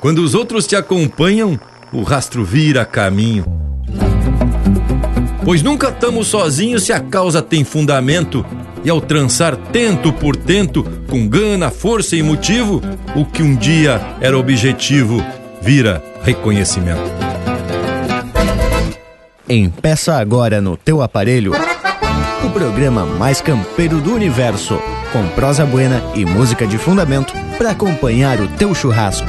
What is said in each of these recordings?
Quando os outros te acompanham, o rastro vira caminho. Pois nunca estamos sozinhos se a causa tem fundamento, e ao trançar tento por tento, com gana, força e motivo, o que um dia era objetivo vira reconhecimento. Empeça agora no teu aparelho o programa mais campeiro do universo, com prosa buena e música de fundamento para acompanhar o teu churrasco.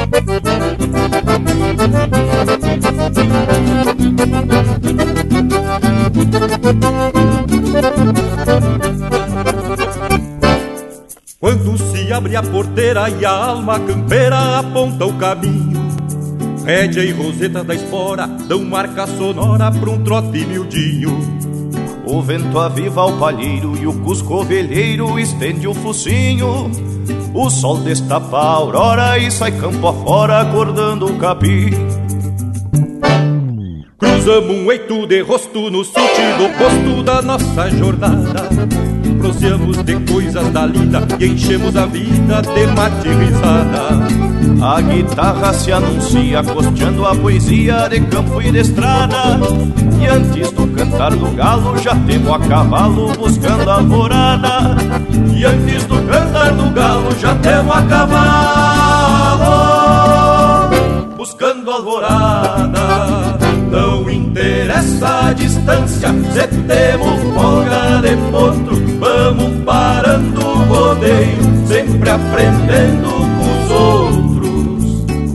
Quando se abre a porteira e a alma campeira aponta o caminho Rédea e roseta da espora dão marca sonora pra um trote miudinho. O vento aviva o palheiro e o cusco ovelheiro estende o focinho O sol destapa a aurora e sai campo afora acordando o capim Cruzamos um eito de rosto no sentido oposto da nossa jornada Proseamos de coisas da lida e enchemos a vida de mate. A guitarra se anuncia costeando a poesia de campo e de estrada. E antes do cantar do galo já temos a cavalo buscando a alvorada. E antes do cantar do galo já temos a cavalo buscando a alvorada. Não interessa a distância, se temos folga de potro, vamos parando o rodeio, sempre aprendendo.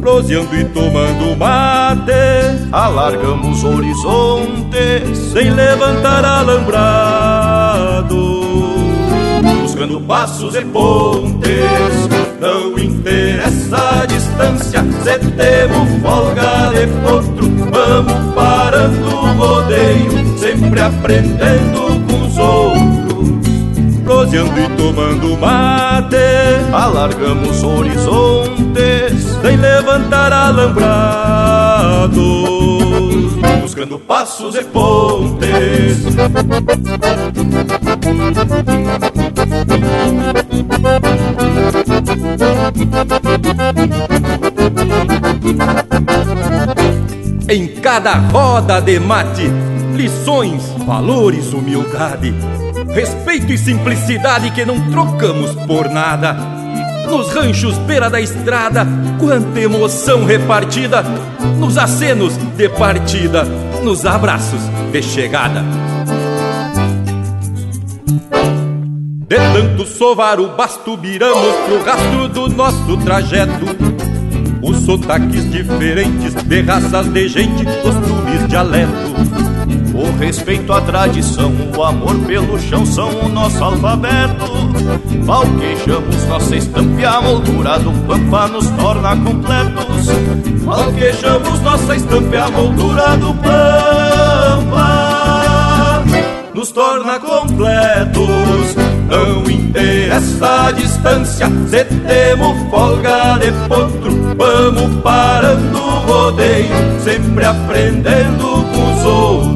Proseando e tomando mate, alargamos horizontes, sem levantar alambrado. Buscando passos e pontes, não interessa a distância, se folga de potro, vamos parando o rodeio, sempre aprendendo com os outros. Proseando e tomando mate, alargamos horizontes, sem levantar alambrado. Buscando passos e pontes. Em cada roda de mate, lições, valores, humildade, respeito e simplicidade que não trocamos por nada. Nos ranchos beira da estrada, quanta emoção repartida, nos acenos de partida, nos abraços de chegada. De tanto sovar o basto, viramos pro rastro do nosso trajeto. Os sotaques diferentes de raças de gente, costumes, dialeto. O respeito à tradição, o amor pelo chão são o nosso alfabeto. Valquejamos nossa estampa e a moldura do pampa nos torna completos. Valquejamos nossa estampa e a moldura do pampa nos torna completos. Não interessa a distância, se folga de potro, vamos parando o rodeio, sempre aprendendo com os outros.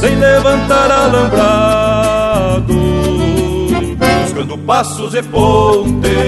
sem levantar alambrado, buscando passos e pontes.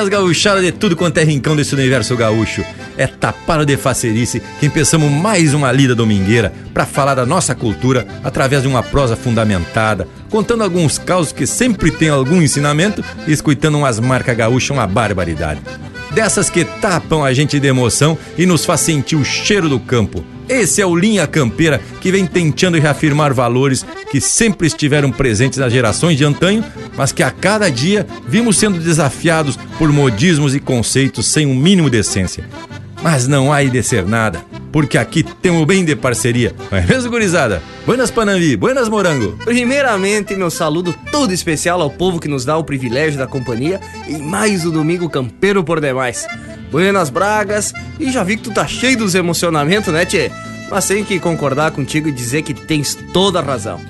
Buenas gauchadas de tudo quanto é rincão desse universo gaúcho. É tapado de facerice que empeçamos mais uma lida domingueira para falar da nossa cultura através de uma prosa fundamentada, contando alguns causos que sempre tem algum ensinamento e escutando umas marcas gaúchas uma barbaridade. Dessas que tapam a gente de emoção e nos faz sentir o cheiro do campo. Esse é o Linha Campeira que vem tentando reafirmar valores que sempre estiveram presentes nas gerações de antanho, mas que a cada dia vimos sendo desafiados por modismos e conceitos sem um mínimo de essência. Mas não há de ser nada, porque aqui temos bem de parceria, é mesmo, gurizada? Buenas Panambi, buenas Morango. Primeiramente, meu saludo todo especial ao povo que nos dá o privilégio da companhia e mais o domingo campeiro por demais. Buenas Bragas, e já vi que tu tá cheio dos emocionamentos, né, tchê? Mas tenho que concordar contigo e dizer que tens toda a razão.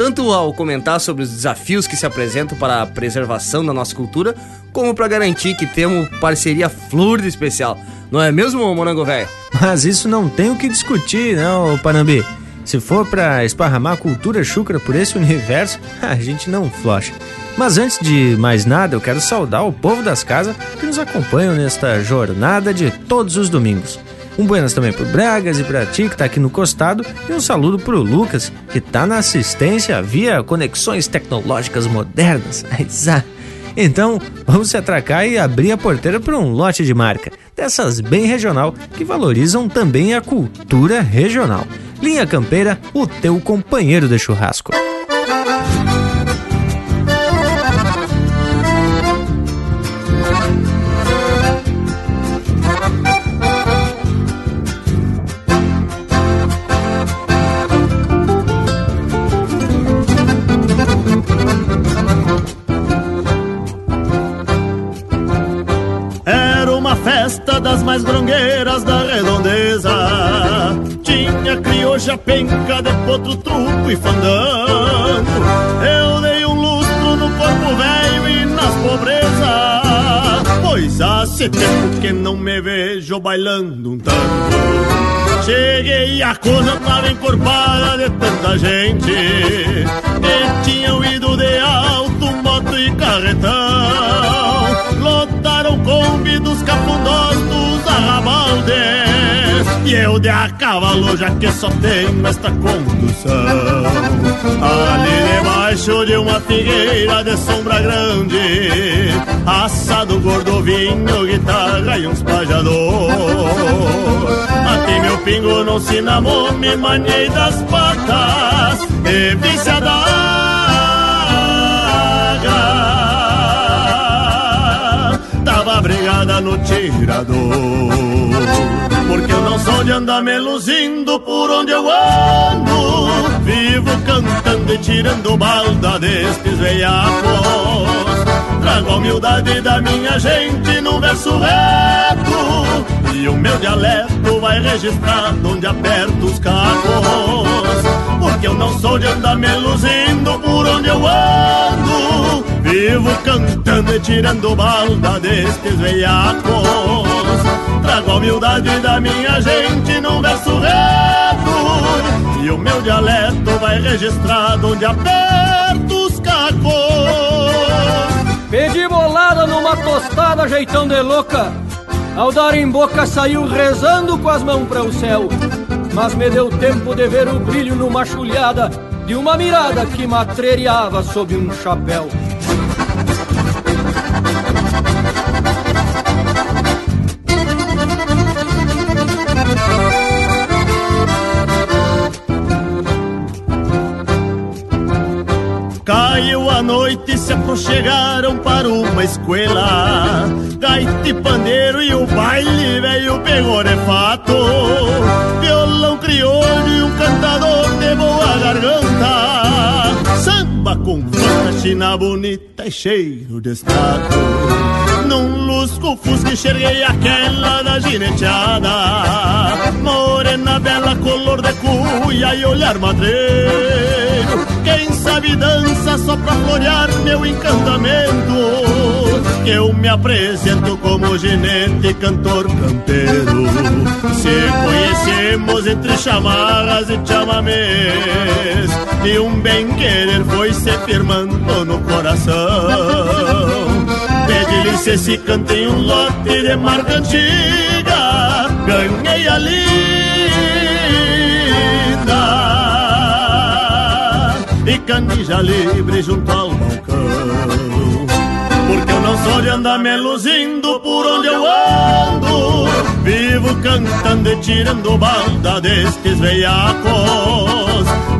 Tanto ao comentar sobre os desafios que se apresentam para a preservação da nossa cultura, como para garantir que temos parceria flor de especial. Não é mesmo, Morango Velho? Mas isso não tem o que discutir, não, Panambi. Se for para esparramar cultura chucra por esse universo, a gente não flocha. Mas antes de mais nada, eu quero saudar o povo das casas que nos acompanham nesta jornada de todos os domingos. Um buenas também pro Bragas e pra ti que tá aqui no costado e um saludo pro Lucas que tá na assistência via conexões tecnológicas modernas. Então, vamos se atracar e abrir a porteira para um lote de marca, dessas bem regional, que valorizam também a cultura regional. Linha Campeira, o teu companheiro de churrasco. Mais grongueiras da redondeza. Tinha crioja, penca de potro, truco e fandango. Eu dei um lustro no corpo velho e nas pobrezas. Pois há tempo que não me vejo bailando um tango. Cheguei a coisa tava encorpada de tanta gente. Que tinham ido de alto, e carretão. Lotaram Kombi dos cafundós dos arrabaldes. E eu de a cavalo já que só tenho esta condução. Ali debaixo de uma figueira de sombra grande Assado gordo, vinho, guitarra e uns pajador. Aqui meu pingo não se namou, me manhei das patas E viciada brigada no tirador. Porque eu não sou de andar me luzindo por onde eu ando. Vivo cantando e tirando balda destes veiacos. Trago a humildade da minha gente num verso reto. E o meu dialeto vai registrado onde aperto os cacos. Porque eu não sou de andar me luzindo por onde eu ando. Vivo cantando e tirando balda destes veiacos. Trago a humildade da minha gente num verso reto. E o meu dialeto vai registrado onde aperto os cacos. Pedi bolada numa tostada jeitão de louca. Ao dar em boca saiu rezando com as mãos para o céu. Mas me deu tempo de ver o brilho numa chulhada De uma mirada que matreiriava sob um chapéu. Caiu a noite e se aproxegaram para uma escola Gaita e pandeiro e o baile veio pegou de fato. Violão crioulo e um cantador de boa garganta Com china bonita e cheiro de estado Num lusco fusca enxerguei aquela da gineteada. Morena bela, color de cuia e olhar madreiro. Quem sabe dança só pra florear meu encantamento eu me apresento como ginete, cantor, campeiro. Se conhecemos entre chamarras e chamamês E um bem-querer foi se firmando no coração. Esquilice esse canto em um lote de marca antiga. Ganhei a linda E canija livre junto ao Sou de andar me luzindo por onde eu ando. Vivo cantando e tirando balda destes veiacos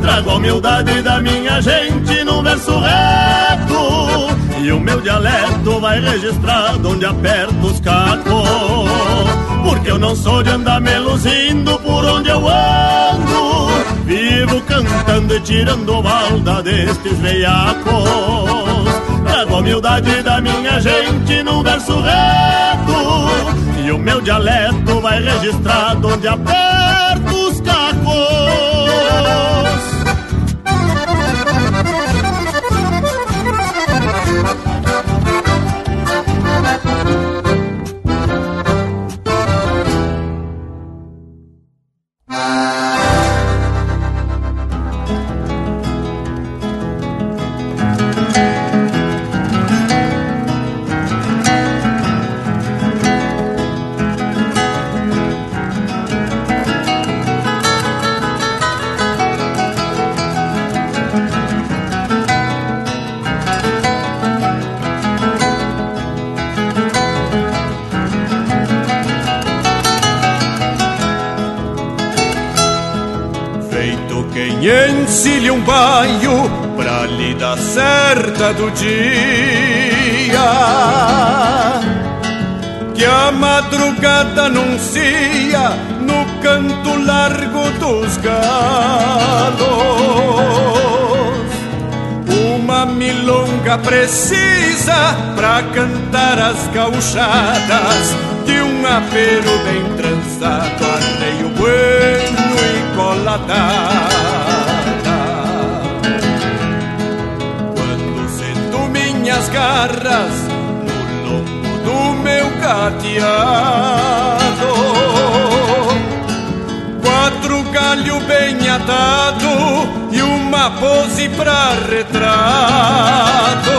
Trago a humildade da minha gente num verso reto. E o meu dialeto vai registrado onde aperto os cacos. Porque eu não sou de andar me luzindo por onde eu ando. Vivo cantando e tirando balda destes veiacos Trago a humildade da minha gente num verso reto. E o meu dialeto vai registrado onde aperto dia. Que a madrugada anuncia no canto largo dos galos. Uma milonga precisa pra cantar as gauchadas de um apelo bem trançado, arreio bueno e coladado. Garras no lombo do meu cateado. Quatro galho bem atado e uma pose pra retrato.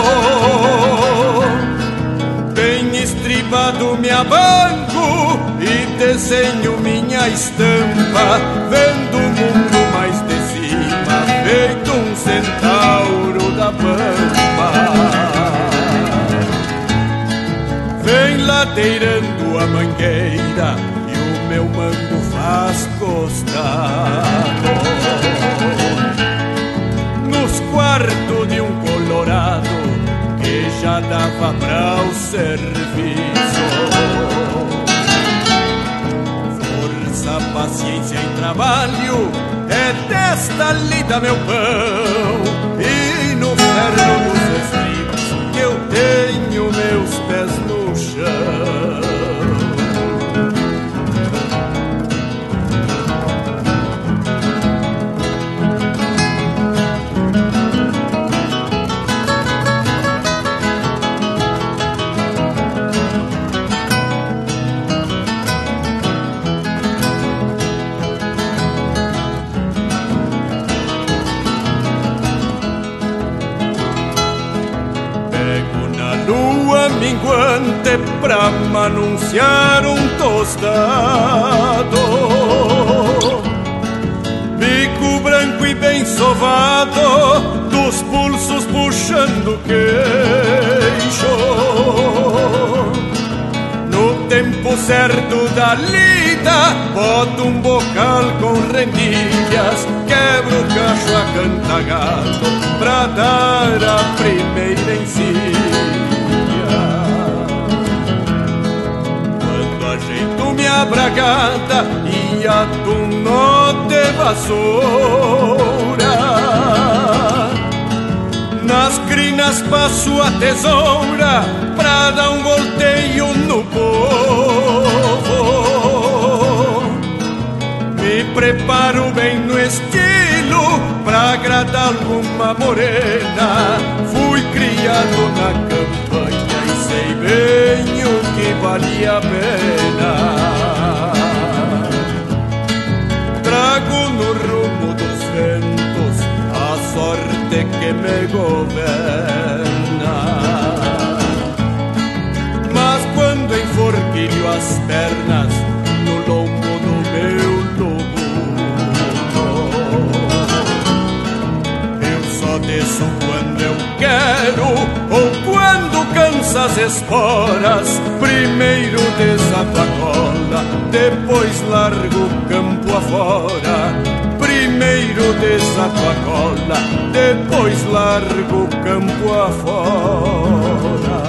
Bem estribado me abanco e desenho minha estampa, vendo o mundo mais de cima, feito um centauro da pampa. Ladeirando a mangueira e o meu mango faz costado. Nos quartos de um colorado que já dava pra o serviço. Força, paciência e trabalho é desta lida meu pão minguante pra anunciar um tostado. Bico branco e bem sovado, dos pulsos puxando queixo. No tempo certo da lida, boto um bocal com rendilhas, quebro o cacho a cantagado pra dar a primeira encilha. E ato um nó de vassoura, nas crinas passo a tesoura pra dar um volteio no povo. Me preparo bem no estilo pra agradar alguma morena. Fui criado na campanha e sei bem que valia a pena. Trago no rumo dos ventos a sorte que me governa. Mas quando enforquilho as pernas, ou quando cansa as esporas. Primeiro desato a cola, depois largo o campo afora Primeiro desato a cola, depois largo o campo afora.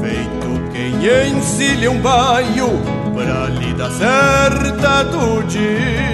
Feito quem encilha um baio pra lida certa do dia.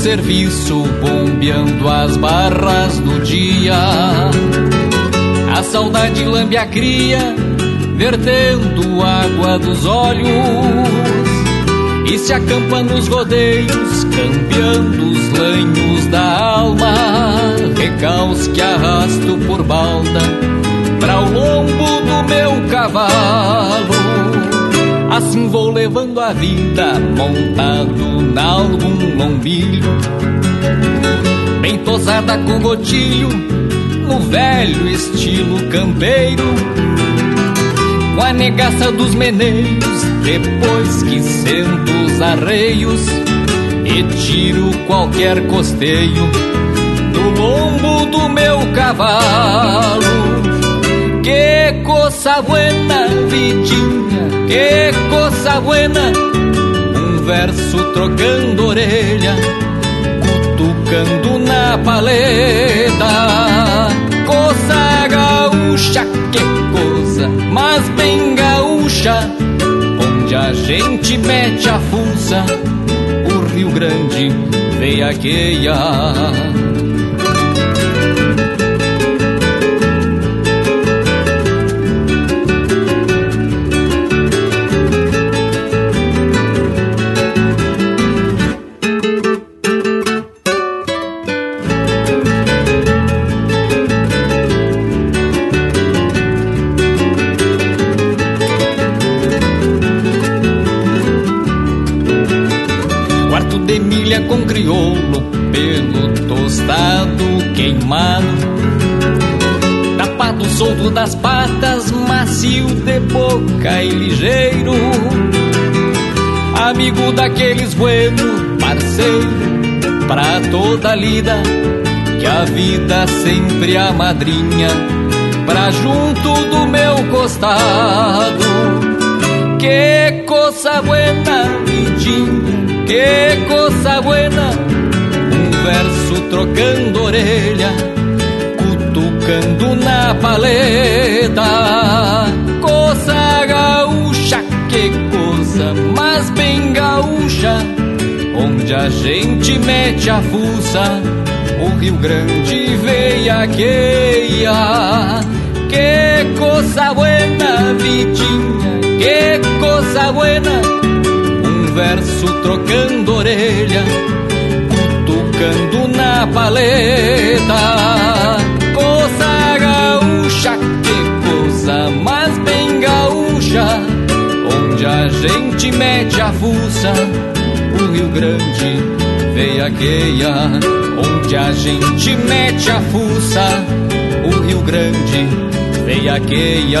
Serviço, bombeando as barras do dia. A saudade lambe a cria, vertendo água dos olhos. E se acampa nos rodeios, campeando os lanhos da alma. Recaus que arrasto por balda, pra o lombo do meu cavalo. Assim vou levando a vida montado na algum lombilho Bem tosada com gotilho no velho estilo campeiro. Com a negaça dos meneios depois que sento os arreios E tiro qualquer costeio do lombo do meu cavalo Que coisa buena, vidinha que coisa buena, um verso trocando orelha, cutucando na paleta. Coisa gaúcha, que coisa, mas bem gaúcha, onde a gente mete a fuça, o Rio Grande veiaqueia. com toda lida. Que a vida sempre a madrinha, pra junto do meu costado. Que coisa buena, vidinha que coisa buena, um verso trocando orelha, cutucando na paleta. Coisa gaúcha, que coisa, mas bem gaúcha, a gente mete a fuça, o Rio Grande veiaqueia. Que coisa buena, vidinha, que coisa buena verso trocando orelha, cutucando na paleta. Coisa gaúcha, que coisa mais bem gaúcha, onde a gente mete a fuça, o Rio Grande veiaqueia. Onde a gente mete a fuça, o Rio Grande veiaqueia.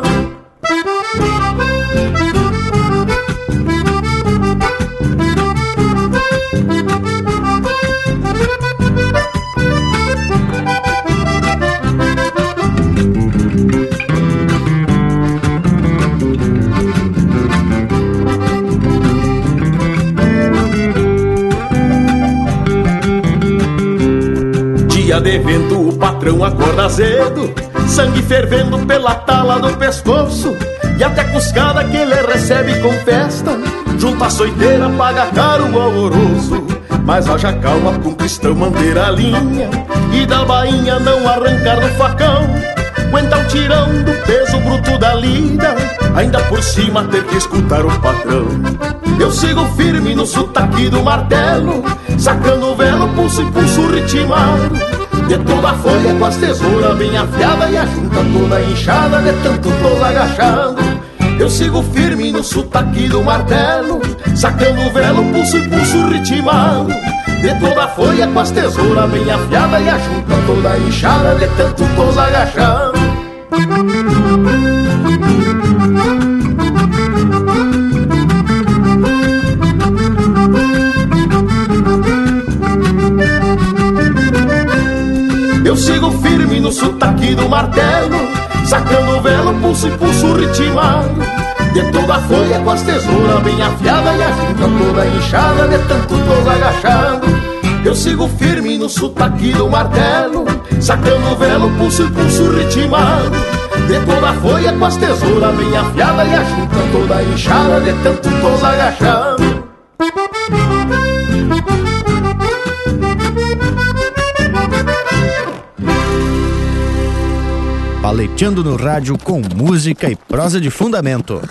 Dia de vento o patrão acorda cedo Sangue fervendo pela tala do pescoço E até cuscada que ele recebe com festa Junta a soiteira, paga caro o alvoroço. Mas haja calma com cristão manter a linha E da bainha não arrancar do facão. Aguenta o tirão do peso bruto da lida Ainda por cima ter que escutar o patrão. Eu sigo firme no sotaque do martelo Sacando o velo, pulso e pulso ritmado de toda a folha com as tesouras bem afiada E a junta toda inchada de tanto tos agachando Eu sigo firme no sotaque do martelo Sacando o velo, pulso e pulso ritmado De toda a folha com as tesouras bem afiada E a junta toda inchada de tanto tos agachando sigo firme no sotaque do martelo Sacando o velo, pulso e pulso ritmado De toda a folha com as tesouras bem afiada E a junta toda inchada de tanto tos agachado. Eu sigo firme no sotaque do martelo Sacando o velo, pulso e pulso ritmado De toda a folha com as tesouras bem afiada E a junta toda inchada de tanto tos agachado Paleteando no rádio com música e prosa de fundamento.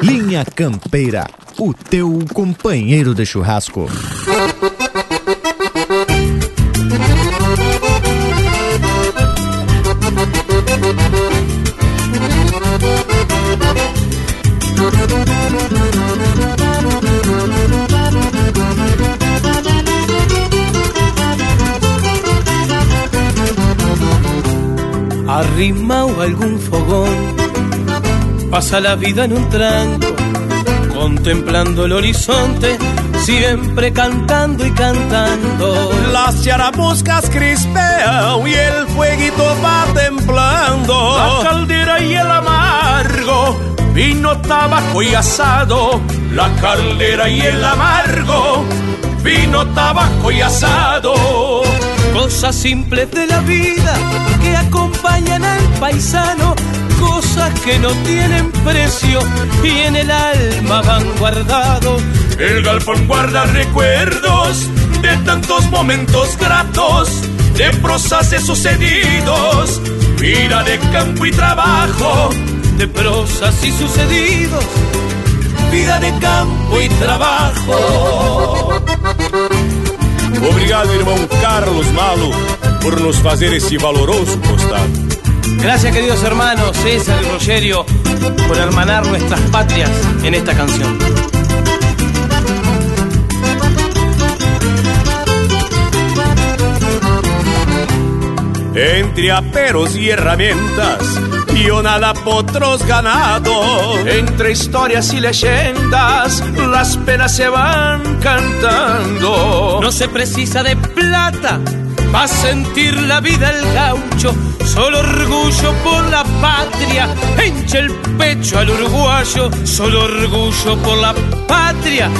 Linha Campeira, o teu companheiro de churrasco. Algún fogón, pasa la vida en un tranco, contemplando el horizonte, siempre cantando y cantando. Las yarabuscas crispean y el fueguito va templando. La caldera y el amargo, vino, tabaco y asado. La caldera y el amargo, vino, tabaco y asado. Cosas simples de la vida que acompañan al paisano, cosas que no tienen precio y en el alma van guardados. El galpón guarda recuerdos de tantos momentos gratos, de prosas sucedidos, vida de campo y trabajo, de prosas y sucedidos, vida de campo y trabajo. Obrigado, irmão Carlos Malo, por nos fazer esse valoroso costado. Gracias, queridos hermanos César y Rogerio, por hermanar nuestras patrias en esta canción. Entre aperos y herramientas, yo nada potros ganado. Entre historias y leyendas, las penas se van cantando. No se precisa de plata va a sentir la vida el gaucho, solo orgullo por la patria, hincha el pecho al uruguayo, solo orgullo por la patria,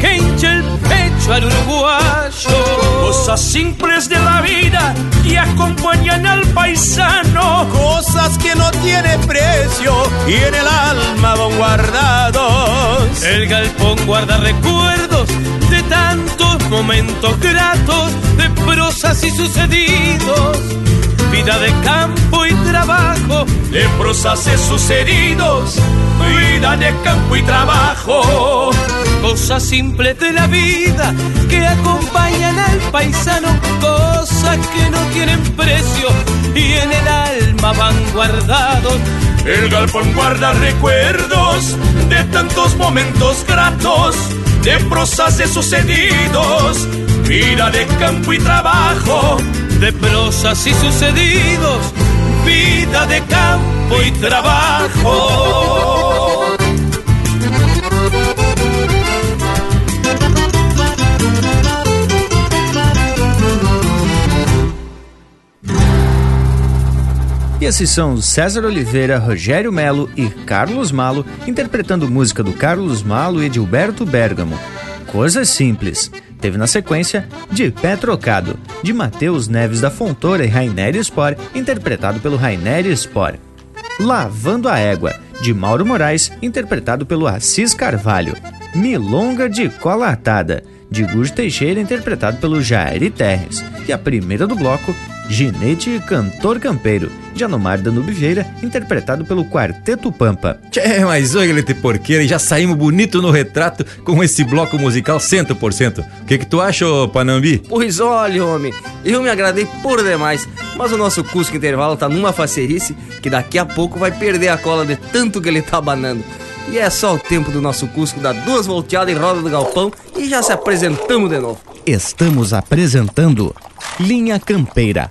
que hincha el pecho al uruguayo. Cosas simples de la vida que acompañan al paisano, cosas que no tienen precio y en el alma van guardados. El galpón guarda recuerdos de tantos momentos gratos, de prosas y sucedidos. Vida de campo y trabajo, de prosas y sucedidos. Vida de campo y trabajo. Cosas simples de la vida que acompañan al paisano, cosas que no tienen precio y en el alma van guardados. El galpón guarda recuerdos de tantos momentos gratos de prosas de sucedidos, vida de campo y trabajo, de prosas y sucedidos, vida de campo y trabajo. Esses são César Oliveira, Rogério Melo e Carlos Malo, interpretando música do Carlos Malo e Edilberto Bergamo. Coisas simples. Teve na sequência De Pé Trocado, de Matheus Neves da Fontoura e Rainer Spor, interpretado pelo Rainer Spor. Lavando a Égua, de Mauro Moraes, interpretado pelo Assis Carvalho. Milonga de Cola Atada, de Gujo Teixeira, interpretado pelo Jair Terres. E a primeira do bloco, Ginete e Cantor Campeiro, de Anomar Danube Vieira, interpretado pelo Quarteto Pampa. Tchê, mas oi, Galete Porqueira, e já saímos bonito no retrato com esse bloco musical 100%. O que que tu acha, ô Panambi? Pois olha, homem, eu me agradei por demais, mas o nosso Cusco Intervalo tá numa facerice que daqui a pouco vai perder a cola de tanto que ele tá banando. E é só o tempo do nosso Cusco dar duas volteadas em roda do galpão e já se apresentamos de novo. Estamos apresentando Linha Campeira,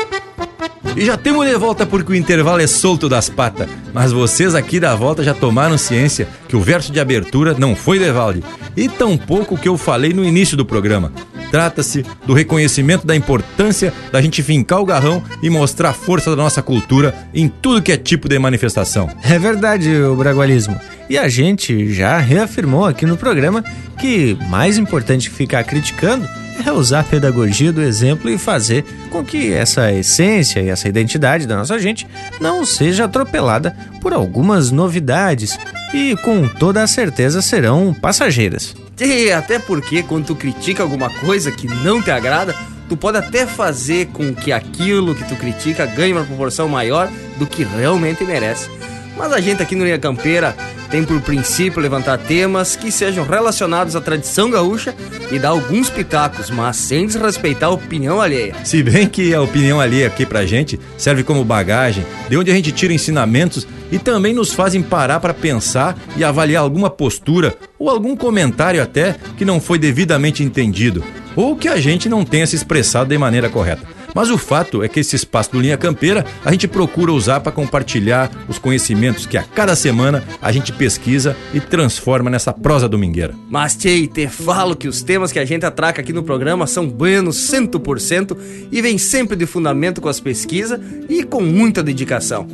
E já temos de volta porque o intervalo é solto das patas. Mas vocês aqui da volta já tomaram ciência que o verso de abertura não foi de Valde. E tampouco o que eu falei no início do programa. Trata-se do reconhecimento da importância da gente fincar o garrão e mostrar a força da nossa cultura em tudo que é tipo de manifestação. É verdade, o bragualismo. E a gente já reafirmou aqui no programa que mais importante que ficar criticando é usar a pedagogia do exemplo e fazer com que essa essência e essa identidade da nossa gente não seja atropelada por algumas novidades e com toda a certeza serão passageiras. E até porque quando tu critica alguma coisa que não te agrada, tu pode até fazer com que aquilo que tu critica ganhe uma proporção maior do que realmente merece. Mas a gente aqui no Linha Campeira tem por princípio levantar temas que sejam relacionados à tradição gaúcha e dar alguns pitacos, mas sem desrespeitar a opinião alheia. Se bem que a opinião alheia aqui pra gente serve como bagagem, de onde a gente tira ensinamentos e também nos fazem parar para pensar e avaliar alguma postura ou algum comentário até que não foi devidamente entendido ou que a gente não tenha se expressado de maneira correta. Mas o fato é que esse espaço do Linha Campeira a gente procura usar para compartilhar os conhecimentos que a cada semana a gente pesquisa e transforma nessa prosa domingueira. Mas, Tchê, te falo que os temas que a gente atraca aqui no programa são buenos 100% e vem sempre de fundamento com as pesquisas e com muita dedicação.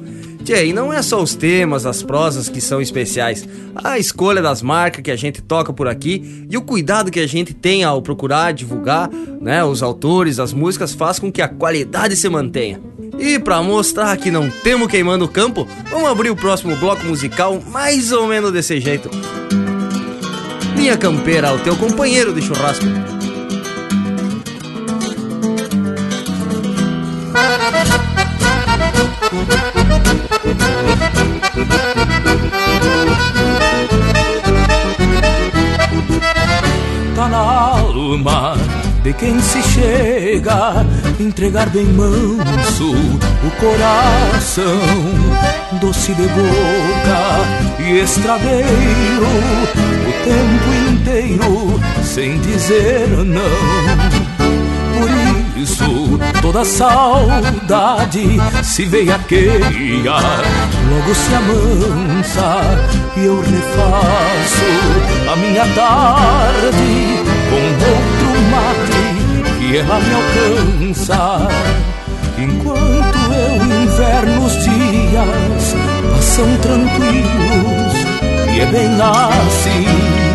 Tchê, e não é só os temas, as prosas que são especiais. A escolha das marcas que a gente toca por aqui e o cuidado que a gente tem ao procurar divulgar né, os autores, as músicas, faz com que a qualidade se mantenha. E para mostrar que não temos queimando o campo, vamos abrir o próximo bloco musical mais ou menos desse jeito. Linha Campeira, o teu companheiro de churrasco. Na alma de quem se chega entregar bem manso o coração doce de boca e estradeiro, o tempo inteiro sem dizer não. Toda saudade se veiaqueia, logo se amansa e eu refaço a minha tarde com outro mate que ela me alcança. Enquanto eu inverno os dias passam tranquilos e é bem assim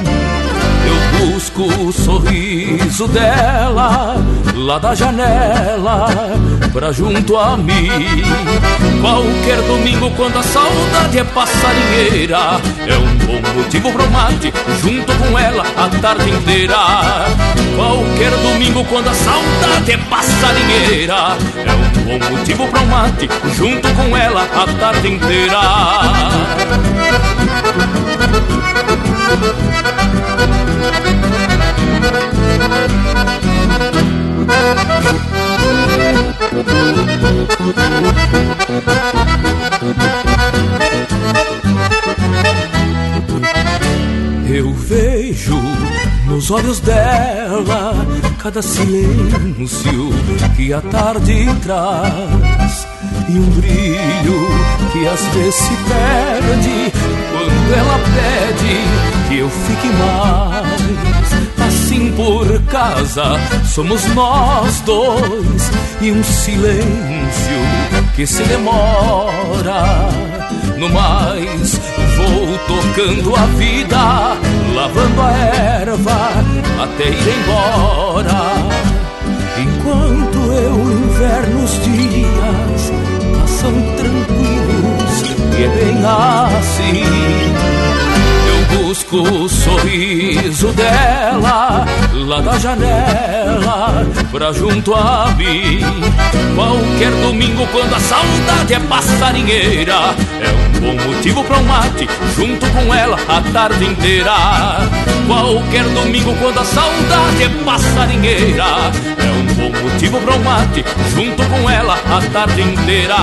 eu busco o sorriso dela lá da janela pra junto a mim. Qualquer domingo, quando a saudade é passarinheira, é um bom motivo pro mate junto com ela a tarde inteira. Qualquer domingo, quando a saudade é passarinheira, é um bom motivo pro mate junto com ela a tarde inteira. Eu vejo nos olhos dela cada silêncio que a tarde traz e um brilho que às vezes se perde quando ela pede que eu fique mais. Assim por casa somos nós dois e um silêncio que se demora. No mais, vou tocando a vida, lavando a erva até ir embora. Enquanto eu inverno os dias passam tranquilos e é bem assim busco o sorriso dela lá da janela pra junto a mim. Qualquer domingo, quando a saudade é passarinheira, é um bom motivo pra um mate junto com ela a tarde inteira. Qualquer domingo, quando a saudade é passarinheira, motivo pra um mate junto com ela a tarde inteira.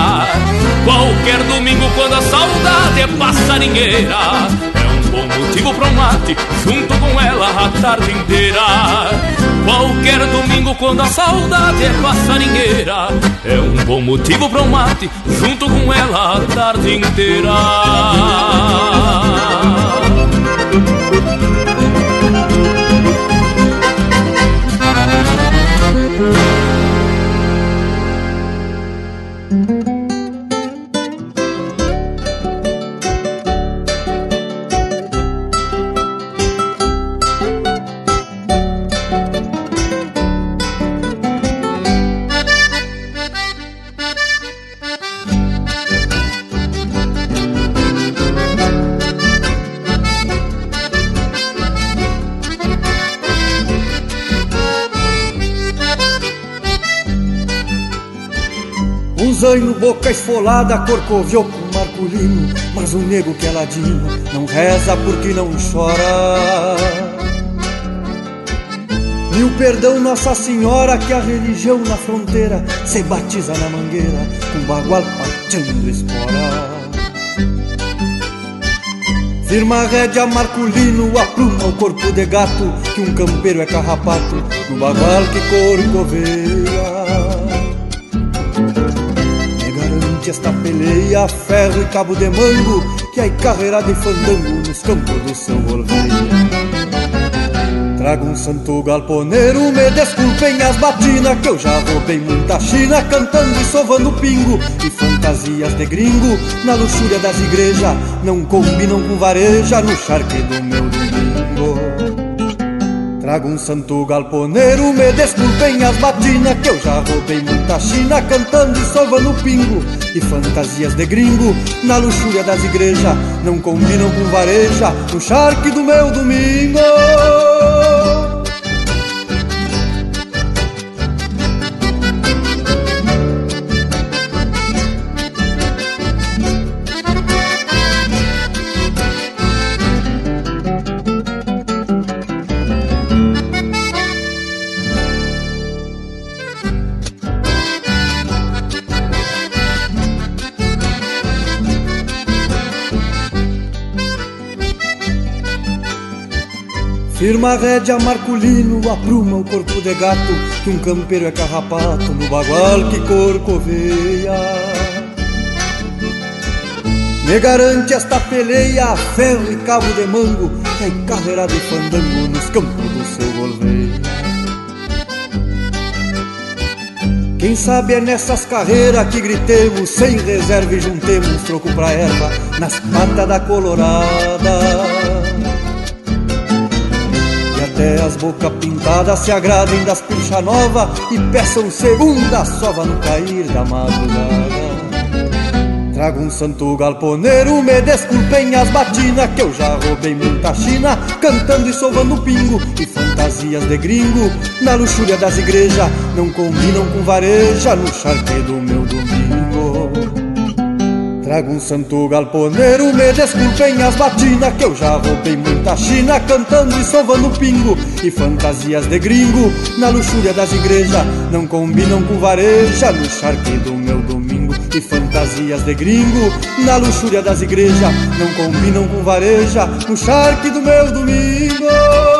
Qualquer domingo, quando a saudade é passarinheira bom motivo pra um mate, junto com ela a tarde inteira. Qualquer domingo, quando a saudade é passarinheira, é um bom motivo pra um mate, junto com ela a tarde inteira. Corcoviou com marculino Mas o nego que é ladino não reza porque não chora. E o perdão Nossa Senhora que a religião na fronteira Se batiza na mangueira com bagual pateando espora. Firma a rédea Marculino, apruma o corpo de gato Que um campeiro é carrapato no bagual que corcoveia peleia, ferro e cabo de mango, que aí carreira de fandango nos campos do seu volveia. Trago um santo galponeiro, me desculpem as batinas, que eu já roubei muita china, cantando e sovando pingo, e fantasias de gringo, na luxúria das igrejas, não combinam com vareja, no charque do meu domingo. Trago um santo galponeiro, me desculpem as batinas Que eu já roubei muita china cantando e sovando pingo. E fantasias de gringo na luxúria das igrejas Não combinam com vareja no charque do meu domingo Firma a rédea, Marculino, apruma o corpo de gato, que um campeiro é carrapato no bagual que corcoveia. Me garante esta peleia, ferro e cabo de mango, que é carreira de fandango nos campos do seu golveia. Quem sabe é nessas carreiras que gritemos, sem reserva e juntemos troco pra erva nas patas da colorada. Até as bocas pintadas se agradem das pincha nova E peçam segunda sova no cair da madrugada. Trago um santo galponeiro, me desculpem as batinas Que eu já roubei muita china Cantando e sovando pingo E fantasias de gringo. Na luxúria das igrejas Não combinam com vareja No charque do meu domingo Trago um santo galponeiro, me desculpem as batinas Que eu já roubei muita china Cantando e sovando pingo E fantasias de gringo Na luxúria das igrejas Não combinam com vareja No charque do meu domingo E fantasias de gringo Na luxúria das igrejas Não combinam com vareja No charque do meu domingo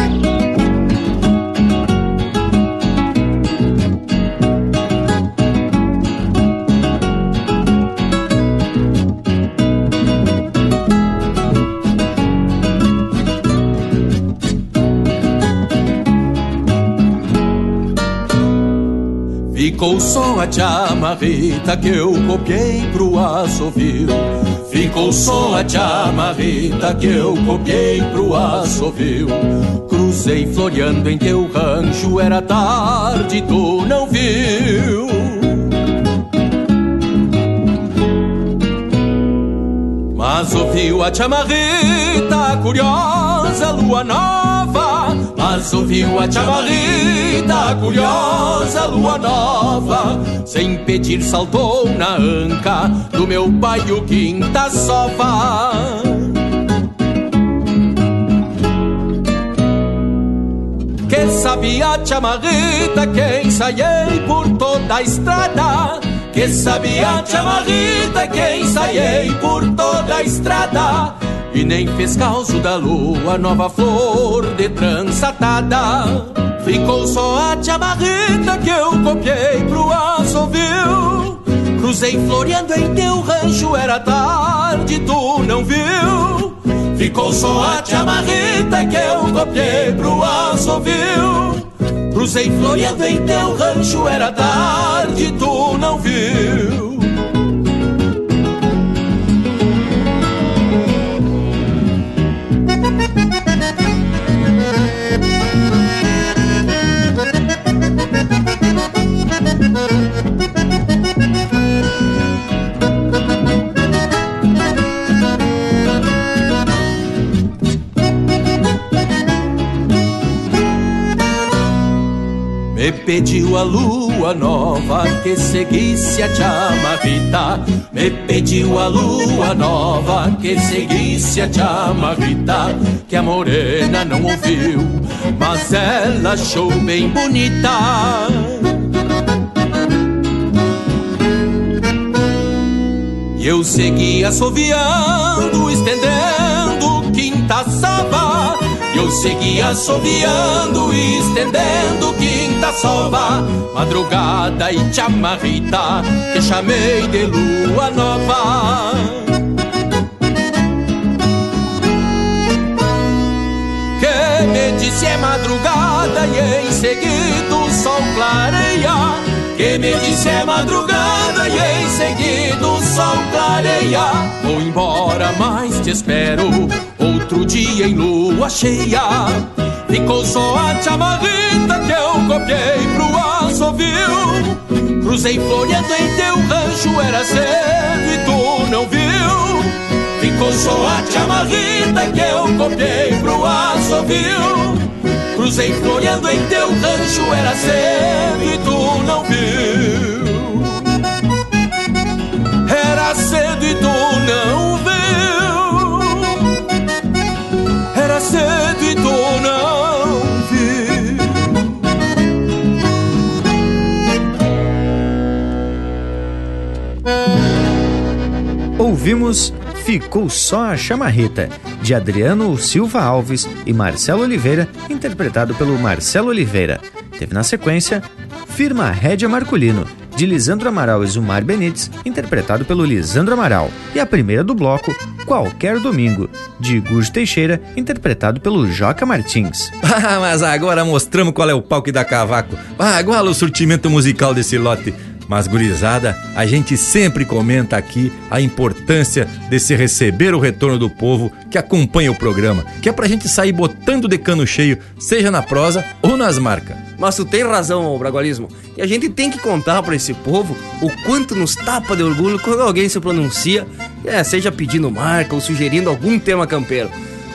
A chamarrita que eu copiei pro assovio. Ficou só a chamarrita que eu copiei pro assovio. Cruzei floreando em teu rancho, era tarde, tu não viu. Mas ouviu a chamarrita curiosa, lua nova mas ouviu a chamarrita curiosa lua nova. Sem pedir saltou na anca do meu pai o quinta sova. Que sabia a chamarrita que ensaiei por toda a estrada. Que sabia a chamarrita que ensaiei por toda a estrada e nem fez causo da lua, nova flor de trançatada. Ficou só a chamarrita que eu copiei pro assovio. Cruzei floreando em teu rancho, era tarde, tu não viu. Ficou só a chamarrita que eu copiei pro assovio. Cruzei floreando em teu rancho, era tarde, tu não viu. Me pediu a lua nova que seguisse a chamarrita Me pediu a lua nova que seguisse a chamarrita Que a morena não ouviu, mas ela achou bem bonita. E eu segui assoviando, estendendo quinta saba. E eu segui assoviando, estendendo quinta sova Madrugada e chamarrita, que chamei de lua nova Que me disse é madrugada e em seguida o sol clareia que me disse é madrugada e em seguida o sol clareia. Vou embora, mas te espero outro dia em lua cheia. Ficou só a chamarrita que eu copiei pro assovio. Cruzei floreando em teu rancho, era cedo e tu não viu. Ficou só a chamarrita que eu copiei pro assovio. Cruzei floreando em teu rancho, era cedo e tu não viu. Era cedo e tu não viu. Era cedo e tu não ouvimos Ficou Só a Chamarreta, de Adriano Silva Alves e Marcelo Oliveira, interpretado pelo Marcelo Oliveira. Teve na sequência Firma Rédia Marculino, de Lisandro Amaral e Zumar Benites, interpretado pelo Lisandro Amaral. E a primeira do bloco, Qualquer Domingo, de Gujo Teixeira, interpretado pelo Joca Martins. Ah, mas agora mostramos qual é o palco da cavaco. Ah, igual o surtimento musical desse lote. Mas, gurizada, a gente sempre comenta aqui a importância de se receber o retorno do povo que acompanha o programa, que é pra gente sair botando de cano cheio, seja na prosa ou nas marcas. Mas tu tem razão, Bragualismo. E a gente tem que contar para esse povo o quanto nos tapa de orgulho quando alguém se pronuncia, é, seja pedindo marca ou sugerindo algum tema campeiro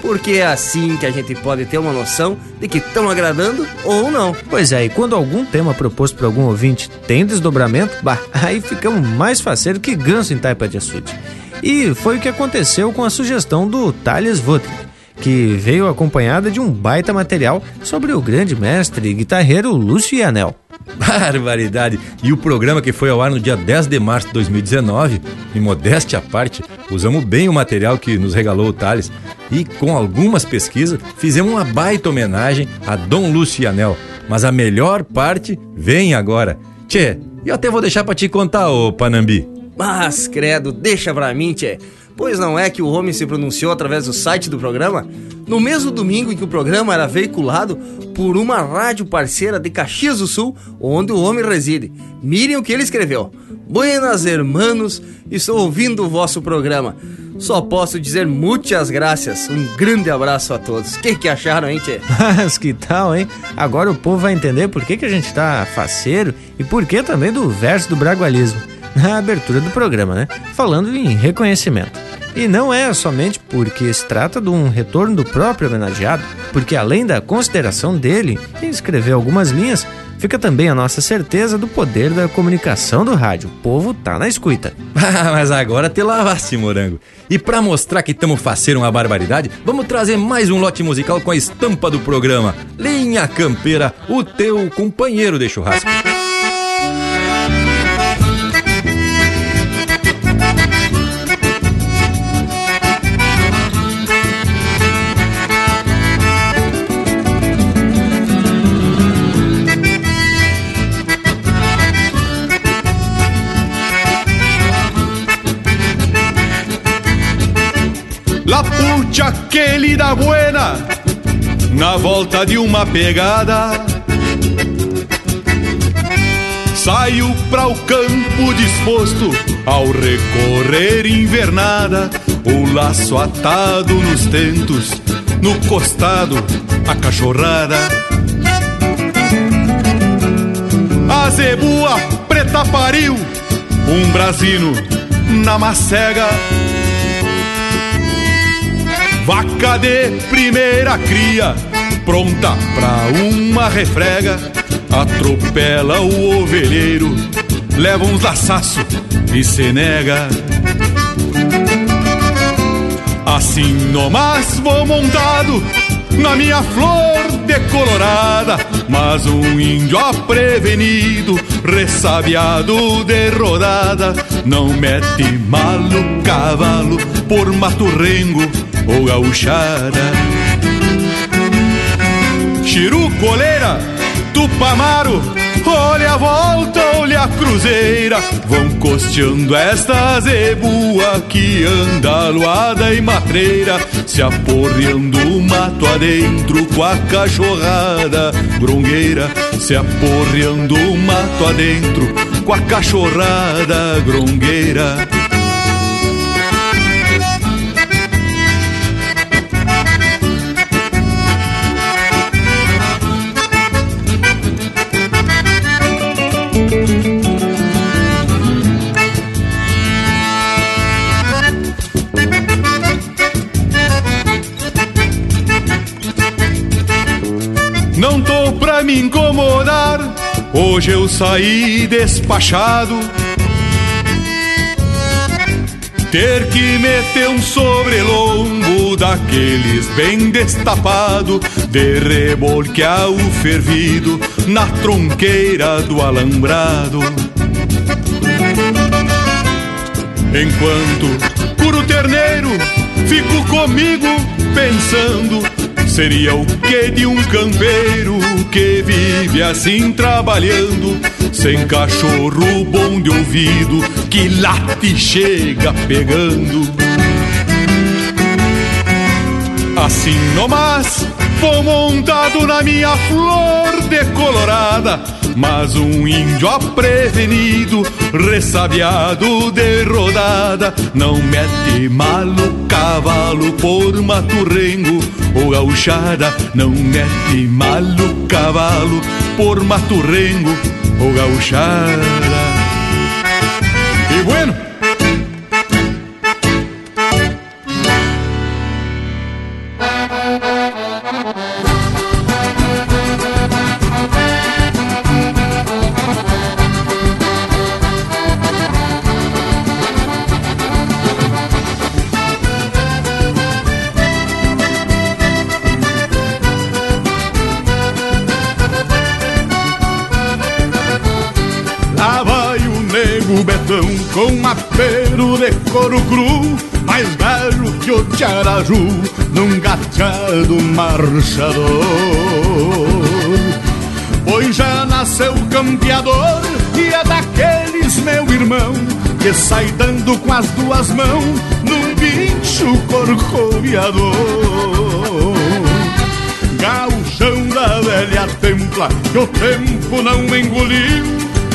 porque é assim que a gente pode ter uma noção de que estão agradando ou não. Pois é, e quando algum tema proposto por algum ouvinte tem desdobramento, bah, aí ficamos mais faceiro que ganso em taipa de açude. E foi o que aconteceu com a sugestão do Thales Votrik, que veio acompanhada de um baita material sobre o grande mestre e guitarreiro Lúcio Anel. Barbaridade! E o programa que foi ao ar no dia 10 de março de 2019, em modéstia à parte, usamos bem o material que nos regalou o Thales e, com algumas pesquisas, fizemos uma baita homenagem a Dom Lúcio Anel. Mas a melhor parte vem agora. Tchê, eu até vou deixar para te contar, ô Panambi. Mas, credo, deixa pra mim, tchê. Pois não é que o homem se pronunciou através do site do programa? No mesmo domingo em que o programa era veiculado por uma rádio parceira de Caxias do Sul, onde o homem reside. Mirem o que ele escreveu. Buenas hermanos, estou ouvindo o vosso programa. Só posso dizer muitas graças. Um grande abraço a todos. O que, que acharam, hein, tchê? Mas que tal, hein? Agora o povo vai entender por que, que a gente tá faceiro e por que também do verso do bragualismo na abertura do programa, né? Falando em reconhecimento. E não é somente porque se trata de um retorno do próprio homenageado, porque além da consideração dele em escrever algumas linhas, fica também a nossa certeza do poder da comunicação do rádio. O povo tá na escuta. Mas agora te lavaste, morango. E para mostrar que estamos fazendo uma barbaridade, vamos trazer mais um lote musical com a estampa do programa. Linha Campeira, o teu companheiro de churrasco. Pucha que lida buena na volta de uma pegada. Saio para o campo disposto ao recorrer invernada, o laço atado nos tentos, no costado a cachorrada. A zebua preta pariu, um brasino na macega Vaca de primeira cria, pronta pra uma refrega. Atropela o ovelheiro, leva uns laçaço e se nega. Assim nomás vou montado na minha flor decolorada, mas um índio aprevenido, ressabiado de rodada, não mete malo cavalo por mato rengo ou gauchada. Chiru coleira, tupamaro, olha a volta, olha a cruzeira, vão costeando esta zebua que anda aluada e matreira, se aporreando o mato adentro com a cachorrada grongueira, se aporreando o mato adentro com a cachorrada grongueira. Hoje eu saí despachado. Ter que meter um sobrelombo daqueles bem destapado, de rebolquear o fervido na tronqueira do alambrado. Enquanto terneiro, fico comigo pensando. Seria o que de um campeiro que vive assim trabalhando, sem cachorro bom de ouvido, que late chega pegando. Assim nomás, vou montado na minha flor decolorada, mas um índio aprevenido, ressabiado de rodada, não mete malo cavalo por maturrengo ou gauchada, não mete malo cavalo por maturrengo ou gauchada. E bueno, com apero de couro cru, mais velho que o Tiaraju, num gateado marchador. Pois já nasceu campeador e é daqueles, meu irmão, que sai dando com as duas mãos num bicho corcoviador. Gauchão da velha templa, que o tempo não engoliu,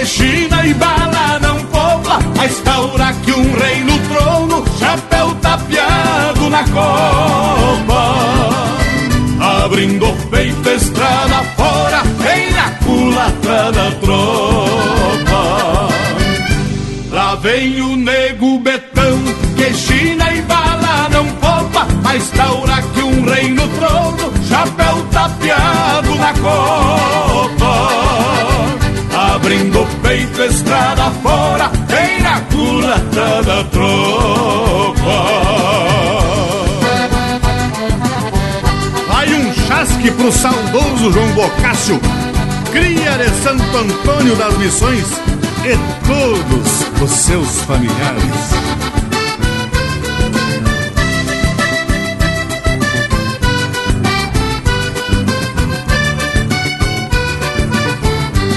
que china e bala não a estaura que um rei no trono, chapéu tapeado na copa. Abrindo o peito, estrada fora, vem na culatra da tropa. Lá vem o nego betão, que china e bala não poupa, a estaura que um rei no trono, chapéu tapeado na copa. Estrada fora, culata da tropa. Vai um chasque pro saudoso João Bocácio, cria de Santo Antônio das Missões e todos os seus familiares.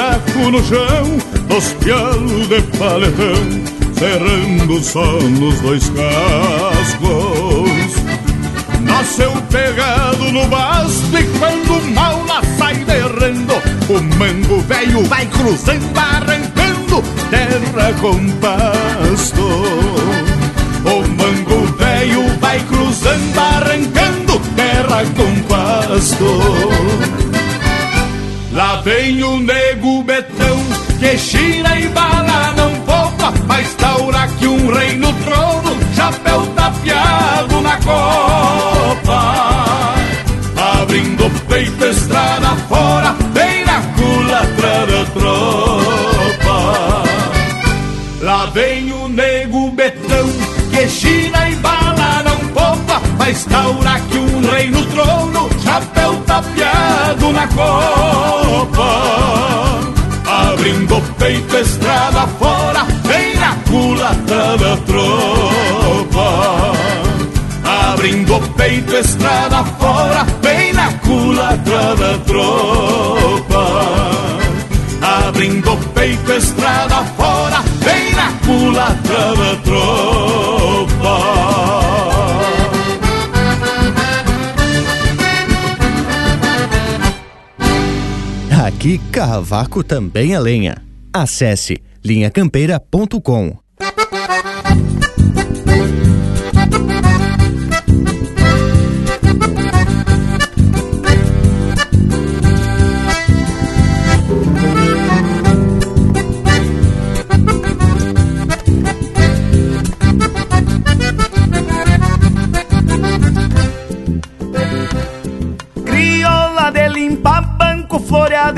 buraco no chão, dos pialos de paletão, cerrando só nos dois cascos. Nasceu pegado no basto e quando o mal lá sai derrando, o mango velho vai cruzando, arrancando terra com pasto. O mango velho vai cruzando, arrancando terra com pasto. Lá vem o nego betão, que china e bala não poupa, mas taura que um rei no trono, chapéu tapeado na copa. Abrindo o peito, estrada fora, bem na culatra da tropa. Lá vem o nego betão, que china e bala não poupa, mas taura que um rei no trono, chapéu tapeado na copa. Abrindo o peito, estrada fora, vem na culatra da tropa. Abrindo o peito, estrada fora, vem na culatra da tropa. Abrindo o peito, estrada fora, vem na culatra da tropa. Aqui, cavaco também é lenha. Acesse linhacampeira.com.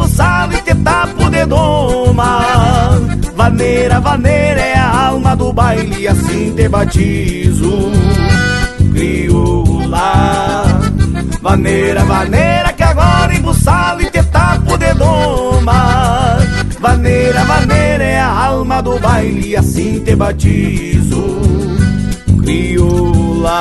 embuçado e te tapo de doma Vaneira, vaneira é a alma do baile assim te batizo. Crioula Vaneira, vaneira que agora embuçado e te tapo de doma Vaneira, vaneira é a alma do baile assim te batizo. Crioula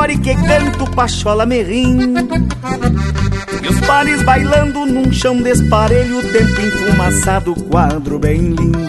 banco que canto pachola merrim. E os pares bailando num chão desparelho Tempo enfumaçado, quadro bem lindo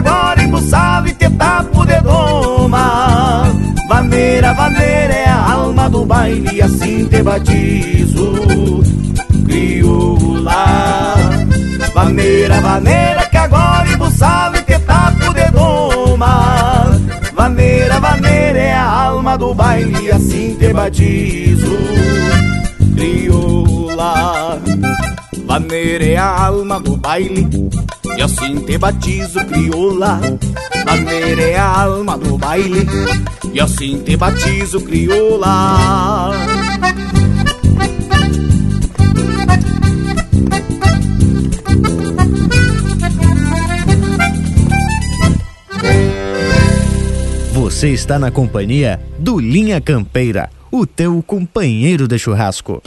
agora embuçado e te tapo de doma Vaneira, vaneira é a alma do baile assim te batizo. Crioula Vaneira, vaneira que agora embuçado e te tapo de doma Vaneira, vaneira é a alma do baile assim te batizo. Crioula Vaneira é a alma do baile e assim te batizo, crioula Maneira é a alma do baile E assim te batizo, crioula Você está na companhia do Linha Campeira, o teu companheiro de churrasco.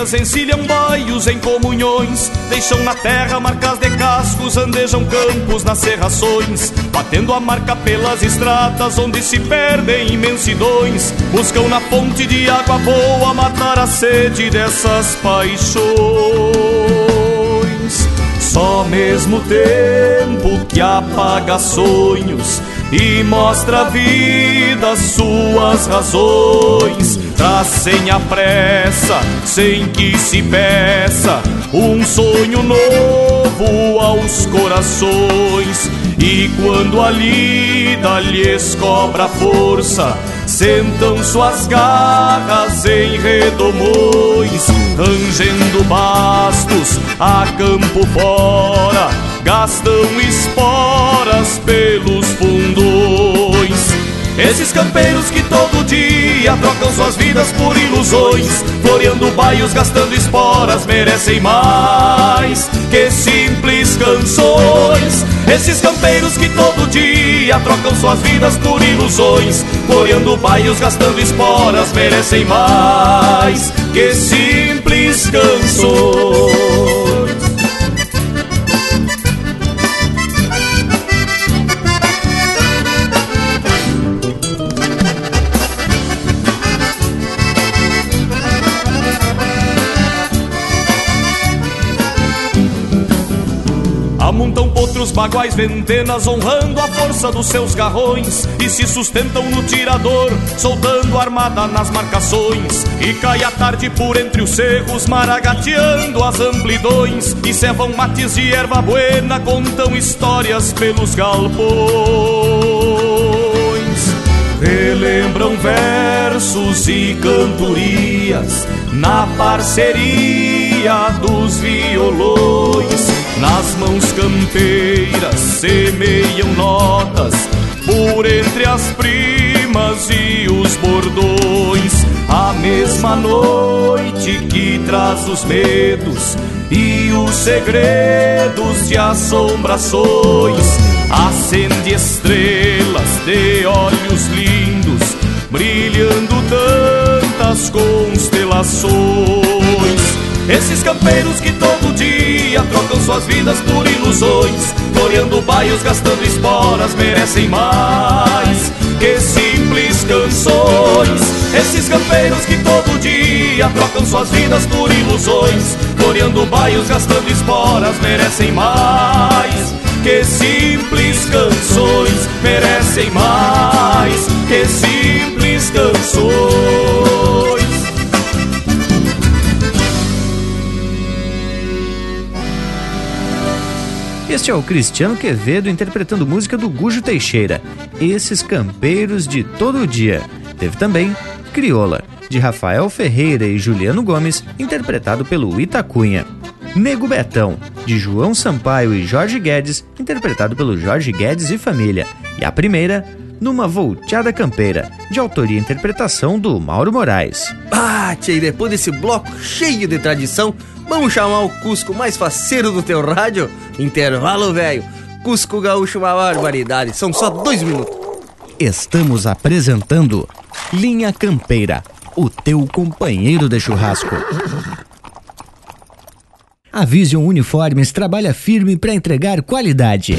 Dias encilham baios em comunhões Deixam na terra marcas de cascos, andejam campos nas serrações Batendo a marca pelas estradas onde se perdem imensidões Buscam na fonte de água boa matar a sede dessas paixões. Só mesmo tempo que apaga sonhos e mostra a vida suas razões. Traz sem a pressa, sem que se peça, um sonho novo aos corações. E quando a lida lhes cobra força, sentam suas garras em redomões, rangendo bastos a campo fora, gastam esporas pelos fundões. Esses campeiros que todo dia trocam suas vidas por ilusões, floreando baios, gastando esporas, merecem mais que simples canções. Esses campeiros que todo dia trocam suas vidas por ilusões, floreando baios, gastando esporas, merecem mais que simples canções. Baguais, ventenas, honrando a força dos seus garrões E se sustentam no tirador, soltando armada nas marcações. E cai a tarde por entre os cerros, maragateando as amplidões E cevam mates de erva buena, contam histórias pelos galpões. Relembram versos e cantorias na parceria dos violões nas mãos campeiras semeiam notas por entre as primas e os bordões. A mesma noite que traz os medos e os segredos de assombrações. Acende estrelas de olhos lindos, brilhando tantas constelações. Esses campeiros que todo dia trocam suas vidas por ilusões, floreando baios, gastando esporas, merecem mais que simples canções. Esses campeiros que todo dia trocam suas vidas por ilusões, floreando baios, gastando esporas, merecem mais que simples canções, merecem mais que simples canções. Este é o Cristiano Quevedo interpretando música do Gujo Teixeira, Esses Campeiros de Todo Dia. Teve também Crioula, de Rafael Ferreira e Juliano Gomes, interpretado pelo Itacunha. Nego Betão, de João Sampaio e Jorge Guedes, interpretado pelo Jorge Guedes e família. E a primeira, Numa Volteada Campeira, de autoria e interpretação do Mauro Moraes. Ah, e depois desse bloco cheio de tradição, vamos chamar o Cusco mais faceiro do teu rádio? Intervalo, velho. Cusco Gaúcho, uma barbaridade. São só dois minutos. Estamos apresentando Linha Campeira, o teu companheiro de churrasco. A Vision Uniformes trabalha firme para entregar qualidade.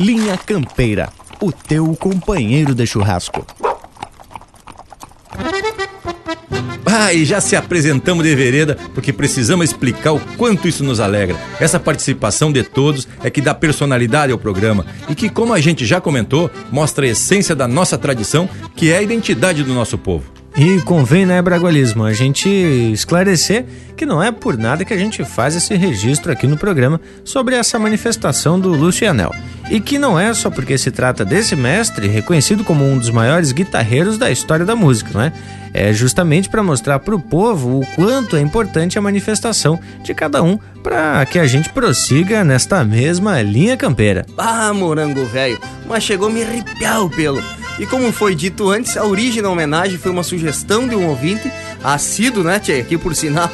Linha Campeira, o teu companheiro de churrasco. Ah, e já se apresentamos de vereda porque precisamos explicar o quanto isso nos alegra. Essa participação de todos é que dá personalidade ao programa e que, como a gente já comentou, mostra a essência da nossa tradição, que é a identidade do nosso povo. E convém, né, Bragualismo, a gente esclarecer que não é por nada que a gente faz esse registro aqui no programa sobre essa manifestação do Lucianel. E que não é só porque se trata desse mestre, reconhecido como um dos maiores guitarreiros da história da música, não é? É justamente para mostrar para o povo o quanto é importante a manifestação de cada um para que a gente prossiga nesta mesma linha campeira. Ah, morango velho, mas chegou a me arrepiar o pelo. E como foi dito antes, a origem da homenagem foi uma sugestão de um ouvinte, assíduo, né, tchê, aqui por sinal,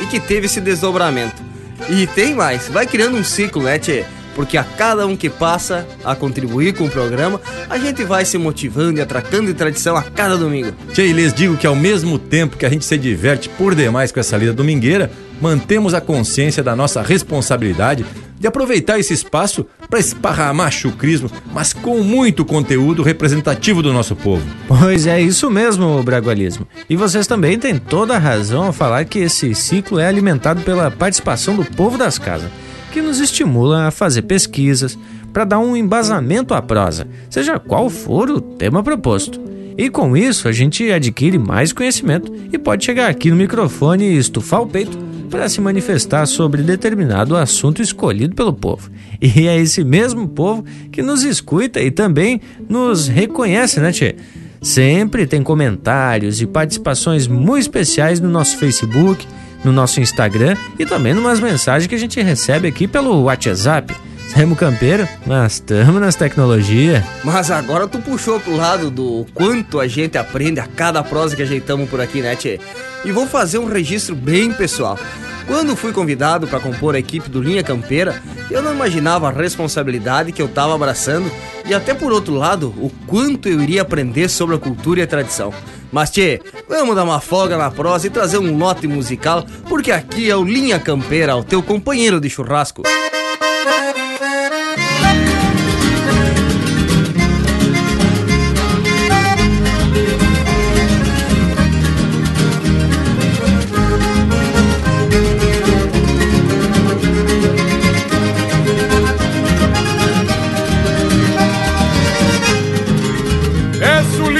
e que teve esse desdobramento. E tem mais, vai criando um ciclo, né, tchê? Porque a cada um que passa a contribuir com o programa, a gente vai se motivando e atracando de tradição a cada domingo. Tchê, lhes digo que ao mesmo tempo que a gente se diverte por demais com essa lida domingueira, mantemos a consciência da nossa responsabilidade de aproveitar esse espaço para esparramar chucrismo, mas com muito conteúdo representativo do nosso povo. Pois é isso mesmo, Bragualismo. E vocês também têm toda a razão ao falar que esse ciclo é alimentado pela participação do povo das casas, que nos estimula a fazer pesquisas para dar um embasamento à prosa, seja qual for o tema proposto. E com isso, a gente adquire mais conhecimento e pode chegar aqui no microfone e estufar o peito para se manifestar sobre determinado assunto escolhido pelo povo. E é esse mesmo povo que nos escuta e também nos reconhece, né, Tchê? Sempre tem comentários e participações muito especiais no nosso Facebook, no nosso Instagram e também numas mensagens que a gente recebe aqui pelo WhatsApp. Remo Campeiro, nós estamos nas tecnologias. Mas agora tu puxou pro lado do quanto a gente aprende a cada prosa que ajeitamos por aqui, né, Tchê? E vou fazer um registro bem pessoal. Quando fui convidado para compor a equipe do Linha Campeira, eu não imaginava a responsabilidade que eu estava abraçando e até por outro lado, o quanto eu iria aprender sobre a cultura e a tradição. Mas tchê, vamos dar uma folga na prosa e trazer um lote musical, porque aqui é o Linha Campeira, o teu companheiro de churrasco.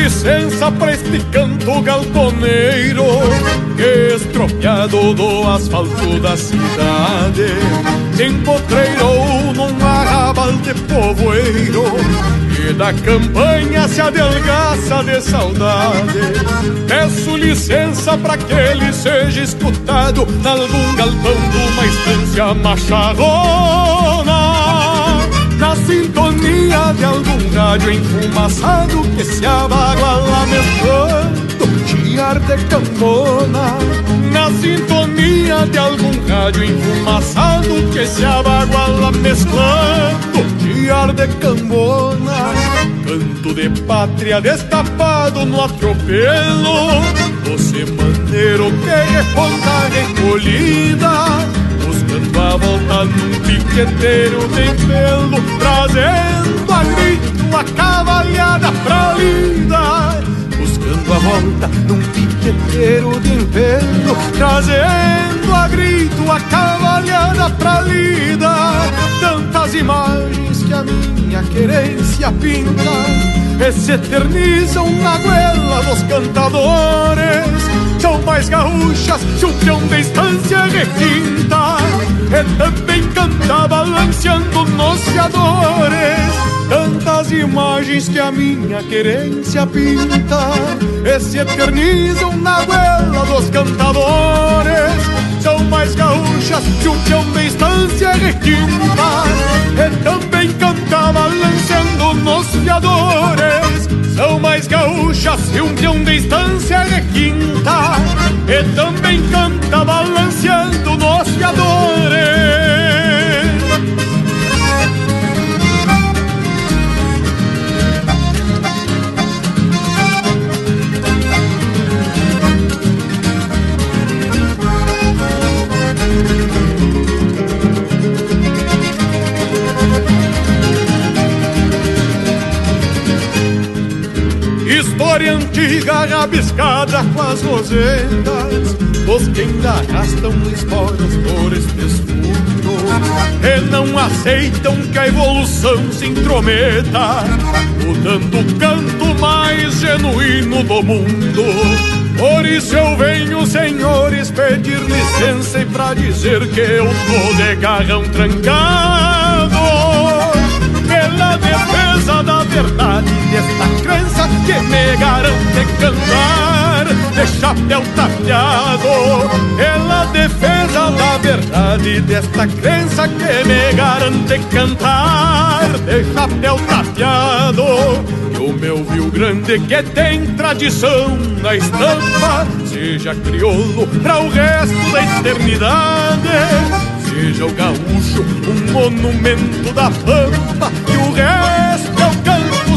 Licença pra este canto galponeiro Que estropiado do asfalto da cidade empotreirou num arrabal de povoeiro E da campanha se adelgaça de saudade. Peço licença pra que ele seja escutado Nalgum galpão de uma estância macharrona. na sintonia de algum rádio enfumaçado que se abagua lá mesclando chiar de cambona. Na sintonia de algum rádio enfumaçado que se abagua lá mesclando chiar de cambona. Canto de pátria destapado no atropelo, você maneiro que reponta recolhida Dando a volta num piqueteiro de pelo Trazendo a grito a cavalhada pra lida Buscando a volta num piqueteiro de pelo Trazendo a grito a cavalhada pra lida Tantas imagens que a minha querência pinta E se eternizam na goela dos cantadores são mais gaúchas se o peão da estância requinta. E também canta balanceando nos fiadores. Tantas imagens que a minha querência pinta. E se eternizam na goela dos cantadores. São mais gaúchas o peão da estância requinta. E também canta balanceando nos fiadores são mais gaúchas e um peão de estância requinta E também canta balanceando nos fiadores História antiga rabiscada com as rosetas Os que ainda arrastam esporas por este escudo E não aceitam que a evolução se intrometa Mudando o canto mais genuíno do mundo. Por isso eu venho, senhores, pedir licença E pra dizer que eu tô de garrão trancado verdade desta crença que me garante cantar de chapéu tapeado. Pela defesa da verdade desta crença que me garante cantar de chapéu tapeado. E o meu Rio Grande que tem tradição na estampa seja crioulo para o resto da eternidade. Seja o gaúcho um monumento da pampa e o resto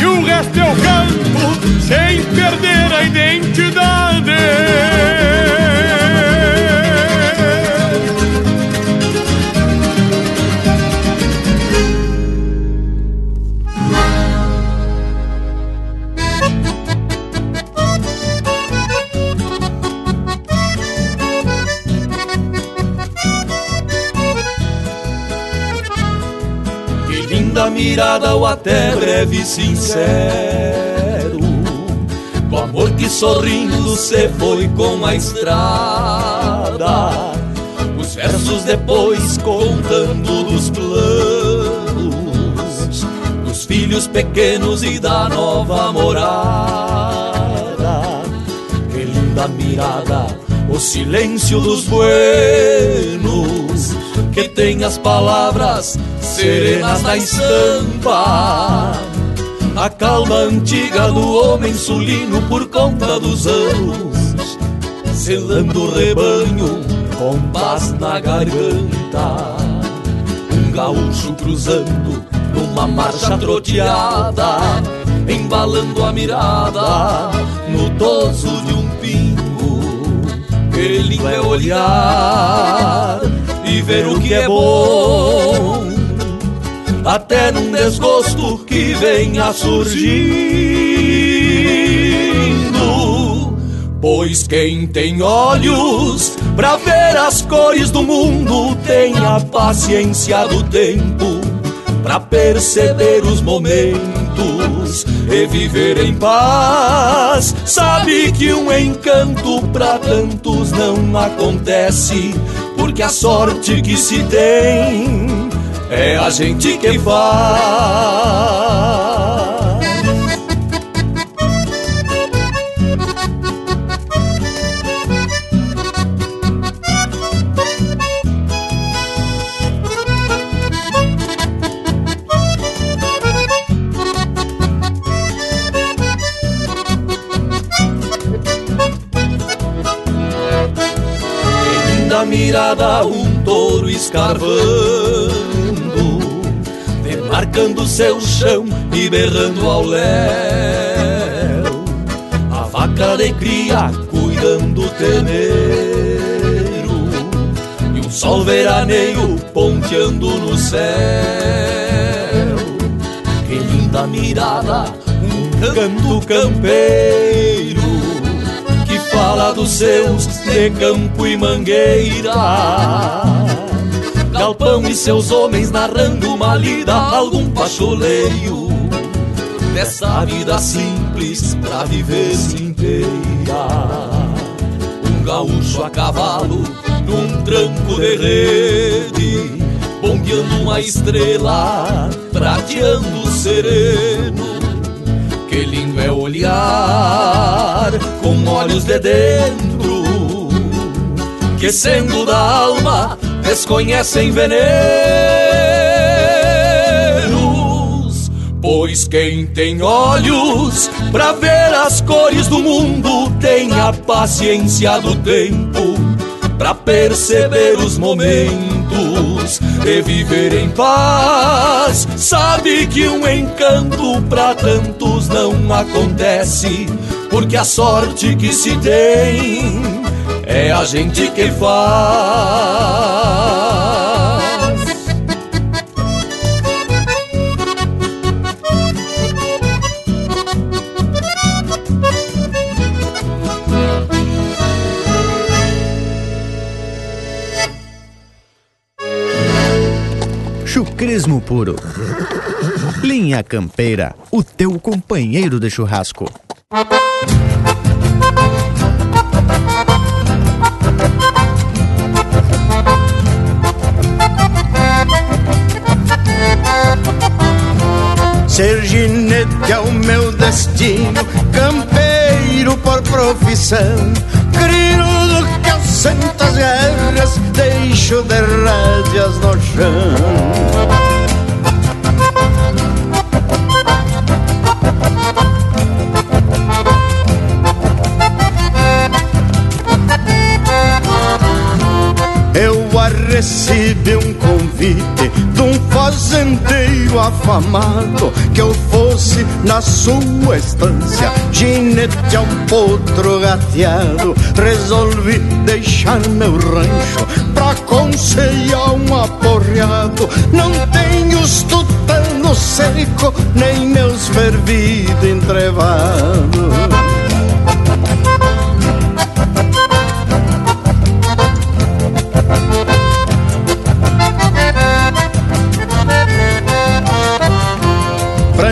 E o resto eu canto sem perder a identidade. Mirada ou até breve e sincero. Do amor que sorrindo se foi com a estrada. Os versos depois contando dos planos. Dos filhos pequenos e da nova morada. Que linda mirada, o silêncio dos buenos Que tem as palavras serenas na estampa. A calma antiga do homem sulino por conta dos anos Selando o rebanho com paz na garganta. Um gaúcho cruzando numa marcha troteada Embalando a mirada no toso de um pingo Que lindo é olhar e ver o que é bom até num desgosto que venha surgindo. Pois quem tem olhos para ver as cores do mundo tem a paciência do tempo para perceber os momentos e viver em paz. Sabe que um encanto para tantos não acontece, porque a sorte que se tem é a gente que faz. Linda mirada um touro escarvando Demarcando seu chão e berrando ao léu. A vaca de cria cuidando o terneiro E um sol veraneio ponteando no céu. Que linda mirada, um canto campeiro fala dos seus de campo e mangueira. Galpão e seus homens narrando uma lida, algum pacholeio. Dessa vida simples pra viver-se inteira Um gaúcho a cavalo num tranco de rede Bombeando uma estrela, prateando sereno Que lindo é olhar com olhos de dentro Que sendo da alma desconhecem venenos. Pois quem tem olhos para ver as cores do mundo tem a paciência do tempo para perceber os momentos e viver em paz. Sabe que um encanto para tantos não acontece, porque a sorte que se tem é a gente que faz. Puro. Linha Campeira, o teu companheiro de churrasco. Ser ginete é o meu destino, campeiro por profissão. Crinudo que aos santas guerras deixo de rédeas no chão. Recebi um convite de um fazendeiro afamado que eu fosse na sua estância, ginete a um potro gateado. Resolvi deixar meu rancho pra conceiar um aporreado. Não tenho tutano seco, nem meus fervidos entrevados.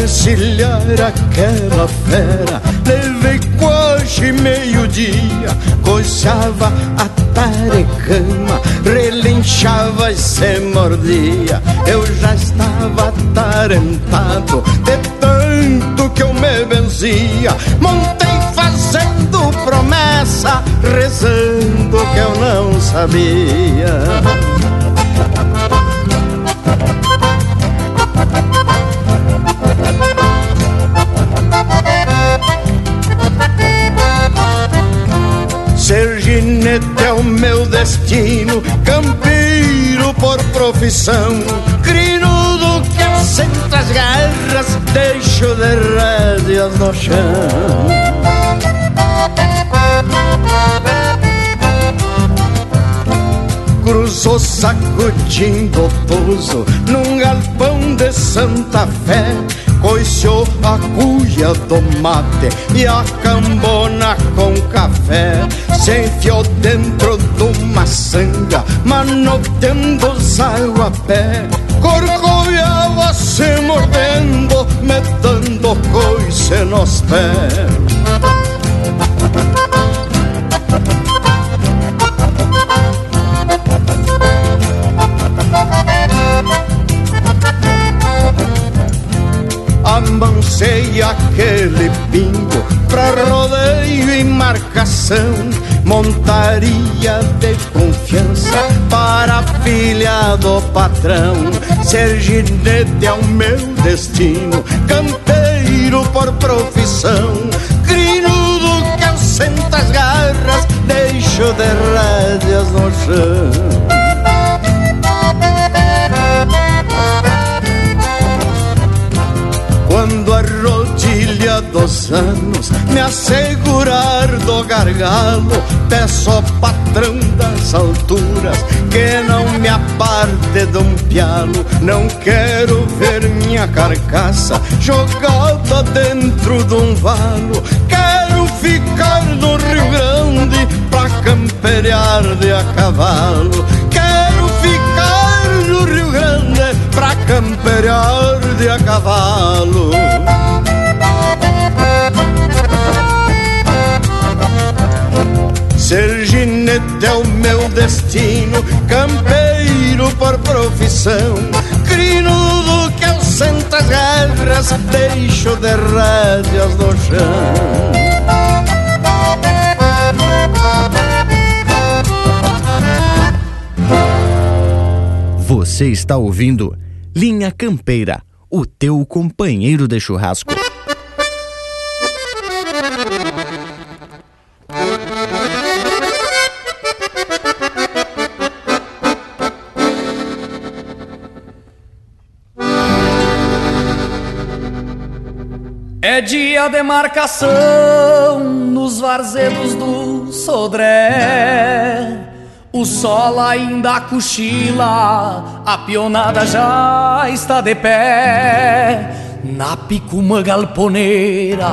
Encilhar aquela fera. Levei quase meio-dia Coçava a tarecama Relinchava e se mordia. Eu já estava atarentado De tanto que eu me benzia. Montei fazendo promessa Rezando que eu não sabia profissão, crinudo que assenta as garras, deixo de rédeas no chão. Cruzou sacudindo o pouso num galpão de Santa Fé coiceou a cuia do mate e a cambona com café. Se enfiou dentro de uma sanga, manoteando os a pé. Corcoviava se mordendo, metendo coice nos pés. Amancei aquele pingo pra rodeio e marcação. Montaria de confiança para a filha do patrão. Ser ginete é o meu destino, campeiro por profissão. Crinudo que assenta as garras, deixo de rédeas no chão. Dos anos me assegurar do gargalo, peço ao patrão das alturas que não me aparte de um pialo. Não quero ver minha carcaça jogada dentro de um valo. Quero ficar no Rio Grande pra camperear de a cavalo. Quero ficar no Rio Grande pra camperear de a cavalo. Ser ginete é o meu destino, campeiro por profissão. Crinudo que eu sento as guerras, deixo de rédeas no chão. Você está ouvindo Linha Campeira, o teu companheiro de churrasco. É dia de marcação nos varzedos do Sodré. O sol ainda cochila, a pionada já está de pé. Na picuma galponeira,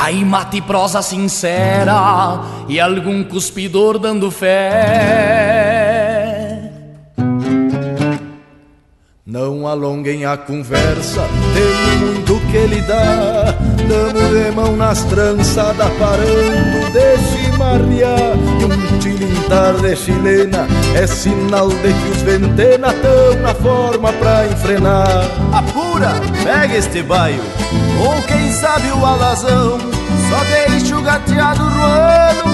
aí mate prosa sincera e algum cuspidor dando fé. Não alonguem a conversa, muito que lhe dá. Damos de mão nas trançadas, parando de chimarrear. E um tilintar de chilena é sinal de que os ventena tão na forma pra enfrenar. Apura, pega este baio, ou quem sabe o alazão. Só deixa o gateado roando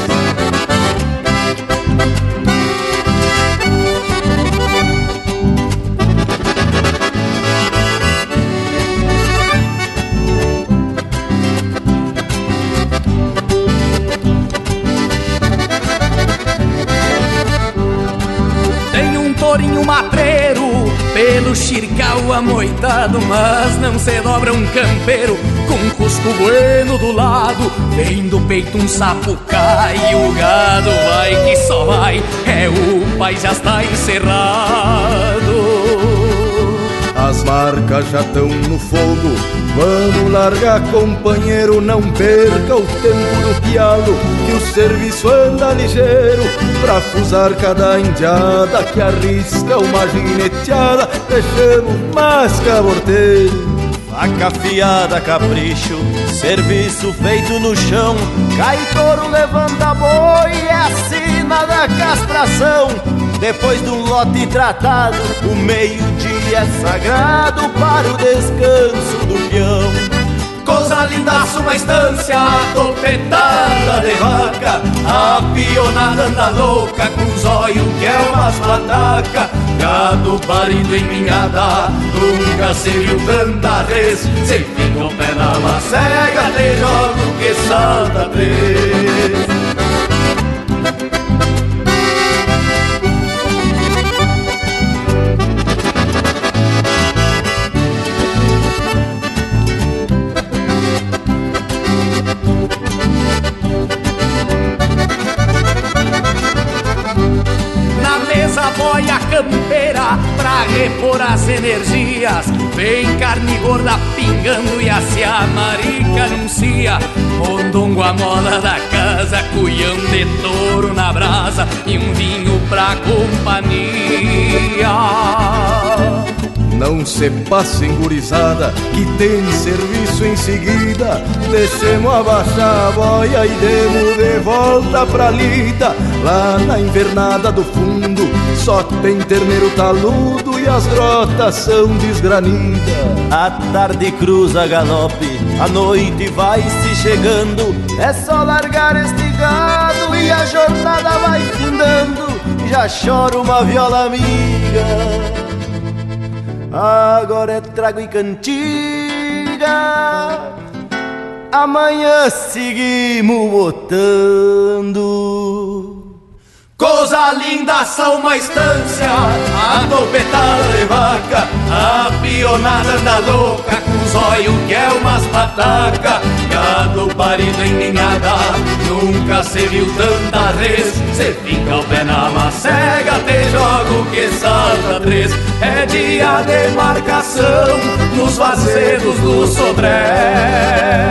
Amoitado Mas não se dobra um campeiro Com cusco bueno do lado Vem do peito um sapo cai O gado vai que só vai É o pai já está encerrado as marcas já estão no fogo. Vamos largar, companheiro, não perca o tempo do pialo, que o serviço anda ligeiro pra fusar cada indiada que arrisca uma gineteada. Deixamos mais caborteiro. Faca afiada, capricho, serviço feito no chão. Cai touro, levanta boi, é a sina da castração. Depois do lote tratado, o é sagrado para o descanso do peão. Coisa linda, uma estância, topetada de vaca, a pionada anda louca, com olhos que é umas pataca. Gado parido em minhada, nunca se viu tanta vez. Se fica o pé na macega, te jogo que salta três. Energias. Vem carne gorda pingando e a marica anuncia. Mondongo a moda da casa, cuião de touro na brasa e um vinho pra companhia. Não se passem gurizada, que tem serviço em seguida. Deixemos abaixar a boia e demos de volta pra lida. Lá na invernada do fundo, só tem terneiro taludo e as grotas são desgranidas. A tarde cruza galope, a noite vai se chegando. É só largar este gado e a jornada vai findando. Já chora uma viola amiga. Agora é trago e cantiga. Amanhã seguimos botando. Coisa linda, são uma estância, a topetada de vaca, a pionada anda louca, com os olhos que é umas pataca, gado parido em ninhada, nunca se viu tanta res, se fica o pé na macega, te jogo que salta três, é dia de marcação, nos vazedos do Sodré.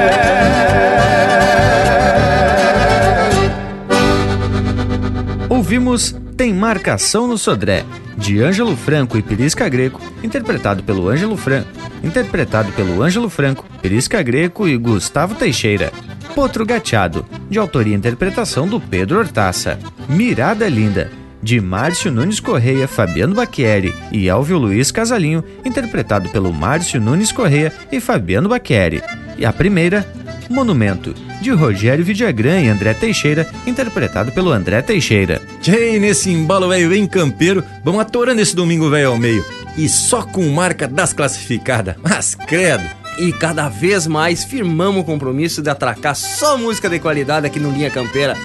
Ouvimos Tem Marcação no Sodré, de Ângelo Franco e Pirisca Greco, interpretado pelo Ângelo Franco, interpretado pelo Ângelo Franco, Pirisca Greco e Gustavo Teixeira. Potro Gateado, de autoria e interpretação do Pedro Hortaça. Mirada Linda, de Márcio Nunes Correia, Fabiano Bacchieri e Elvio Luiz Casalinho, interpretado pelo Márcio Nunes Correia e Fabiano Bacchieri. E a primeira, Monumento, de Rogério Vidagrã e André Teixeira, interpretado pelo André Teixeira. Tchê, nesse embalo velho bem campeiro, vamos atorando esse domingo velho ao meio. E só com marca das classificadas. Mas credo! E cada vez mais firmamos o compromisso de atracar só música de qualidade aqui no Linha Campeira,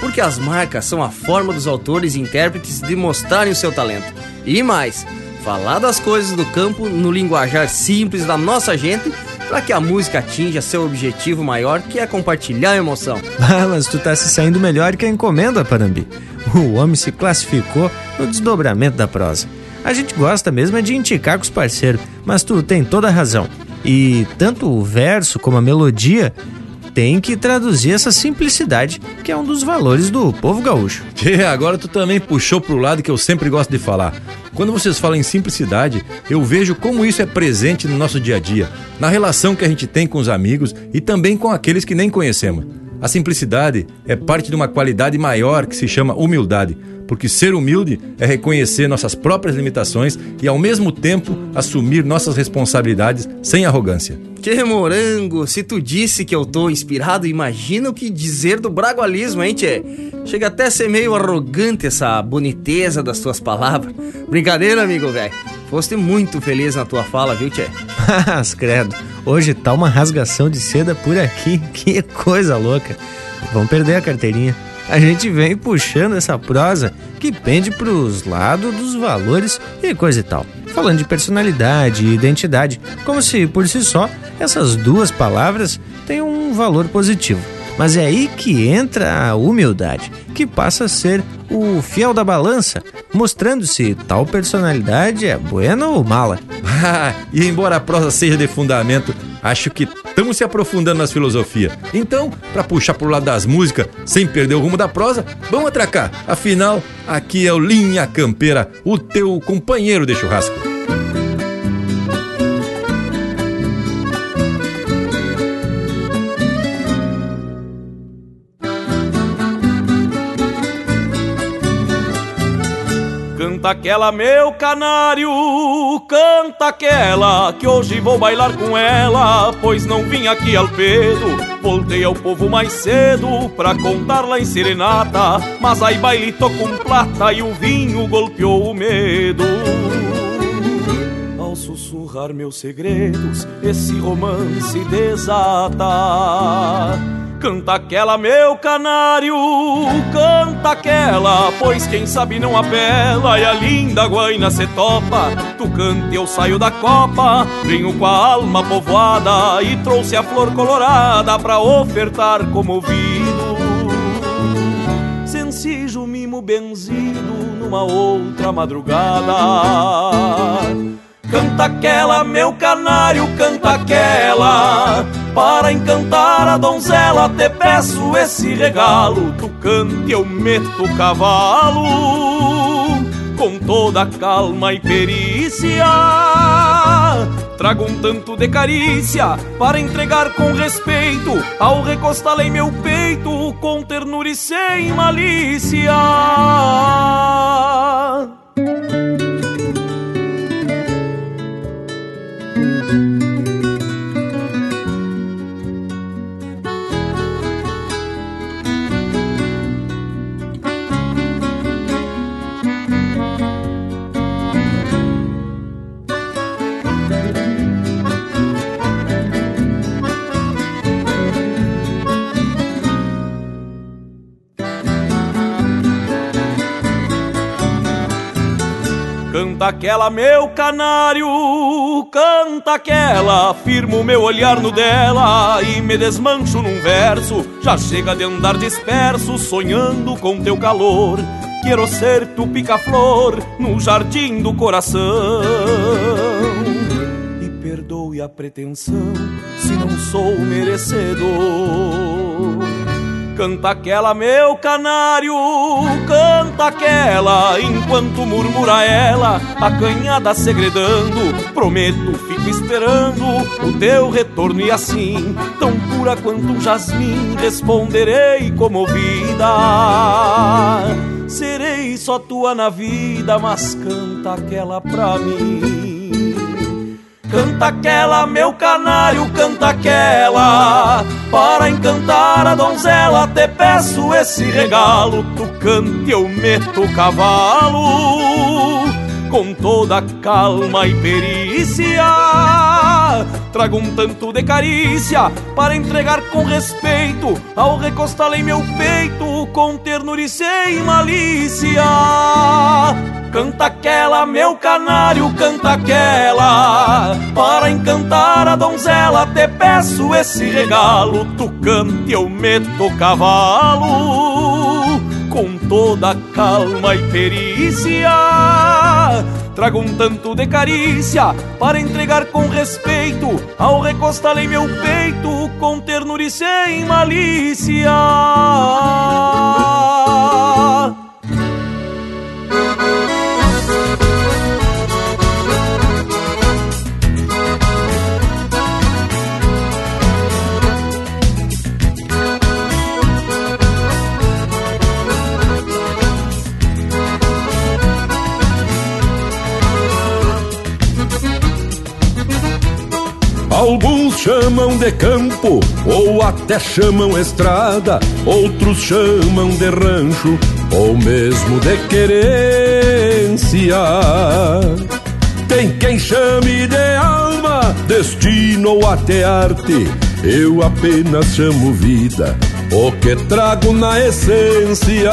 porque as marcas são a forma dos autores e intérpretes de mostrarem o seu talento. E mais, falar das coisas do campo no linguajar simples da nossa gente para que a música atinja seu objetivo maior, que é compartilhar a emoção. Ah, mas tu tá se saindo melhor que a encomenda, Parambi. O homem se classificou no desdobramento da prosa. A gente gosta mesmo é de indicar com os parceiros, mas tu tem toda a razão. E tanto o verso como a melodia tem que traduzir essa simplicidade, que é um dos valores do povo gaúcho. E agora tu também puxou pro lado que eu sempre gosto de falar. Quando vocês falam em simplicidade, eu vejo como isso é presente no nosso dia a dia, na relação que a gente tem com os amigos e também com aqueles que nem conhecemos. A simplicidade é parte de uma qualidade maior que se chama humildade, porque ser humilde é reconhecer nossas próprias limitações e, ao mesmo tempo, assumir nossas responsabilidades sem arrogância. Que morango, se tu disse que eu tô inspirado, imagina o que dizer do bragualismo, hein, tchê? Chega até a ser meio arrogante essa boniteza das tuas palavras. Brincadeira, amigo velho. Foste muito feliz na tua fala, viu, tchê? Mas, credo, hoje tá uma rasgação de seda por aqui. Que coisa louca. Vamos perder a carteirinha. A gente vem puxando essa prosa que pende pros lados dos valores e coisa e tal. Falando de personalidade e identidade, como se por si só essas duas palavras têm um valor positivo. Mas é aí que entra a humildade, que passa a ser o fiel da balança, mostrando se tal personalidade é buena ou mala. e embora a prosa seja de fundamento, acho que estamos se aprofundando nas filosofias. Então, para puxar pro lado das músicas, sem perder o rumo da prosa, vamos atracar. Afinal, aqui é o Linha Campeira, o teu companheiro de churrasco. Canta aquela, meu canário, canta aquela, que hoje vou bailar com ela, pois não vim aqui ao pedo. Voltei ao povo mais cedo pra contar lá em serenata, mas aí baile tô com plata e o vinho golpeou o medo. Ao sussurrar meus segredos, esse romance desata. Canta aquela, meu canário, canta aquela, pois quem sabe não apela e a linda guaina se topa. Tu canta e eu saio da copa, venho com a alma povoada e trouxe a flor colorada pra ofertar comovido. Sencijo mimo benzido numa outra madrugada. Canta aquela, meu canário, canta aquela. Para encantar a donzela, te peço esse regalo. Tu cante, eu meto o cavalo. Com toda calma e perícia. Trago um tanto de carícia para entregar com respeito. Ao recostá-la em meu peito, com ternura e sem malícia. Canta aquela, meu canário, canta aquela, firmo meu olhar no dela e me desmancho num verso. Já chega de andar disperso, sonhando com teu calor. Quero ser tu pica-flor no jardim do coração. E perdoe a pretensão se não sou merecedor. Canta aquela, meu canário, canta aquela, enquanto murmura ela, acanhada segredando. Prometo, fico esperando o teu retorno e assim, tão pura quanto um jasmim, responderei comovida. Serei só tua na vida, mas canta aquela pra mim. Canta aquela, meu canário, canta aquela. Para encantar a donzela, te peço esse regalo. Tu cante, eu meto o cavalo. Com toda calma e perícia. Trago um tanto de carícia para entregar com respeito. Ao recostá-la em meu peito, com ternura e sem malícia. Canta aquela, meu canário, canta aquela. Para encantar a donzela, te peço esse regalo. Tu cante, eu meto o cavalo. Com toda calma e perícia. trago um tanto de carícia para entregar com respeito ao recostar em meu peito com ternura e sem malícia. Chamam de campo ou até chamam estrada, outros chamam de rancho ou mesmo de querência. Tem quem chame de alma, destino ou até arte. Eu apenas chamo vida, o que trago na essência.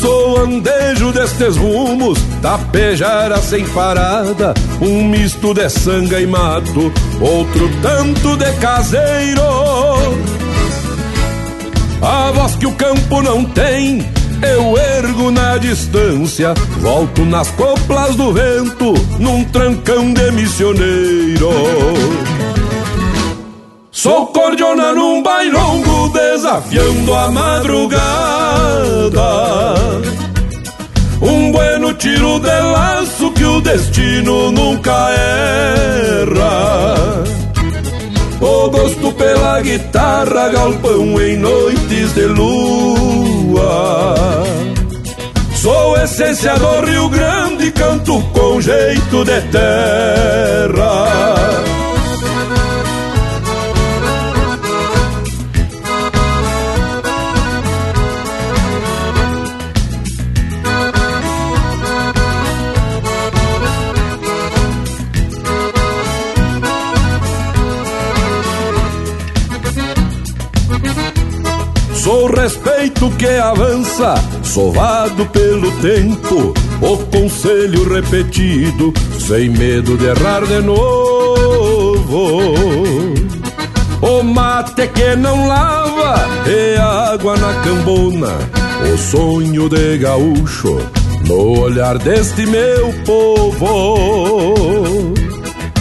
Sou andejo destes rumos, tapejara sem parada, um misto de sanga e mato, outro tanto de caseiro. A voz que o campo não tem, eu ergo na distância, volto nas coplas do vento, num trancão de missioneiro. Sou cordiona num bailongo, desafiando a madrugada. Um bueno tiro de laço que o destino nunca erra. O gosto pela guitarra, galpão em noites de lua. Sou essência do Rio Grande, canto com jeito de terra. Respeito que avança, sovado pelo tempo, o conselho repetido, sem medo de errar de novo. O mate que não lava e água na cambona, o sonho de gaúcho no olhar deste meu povo.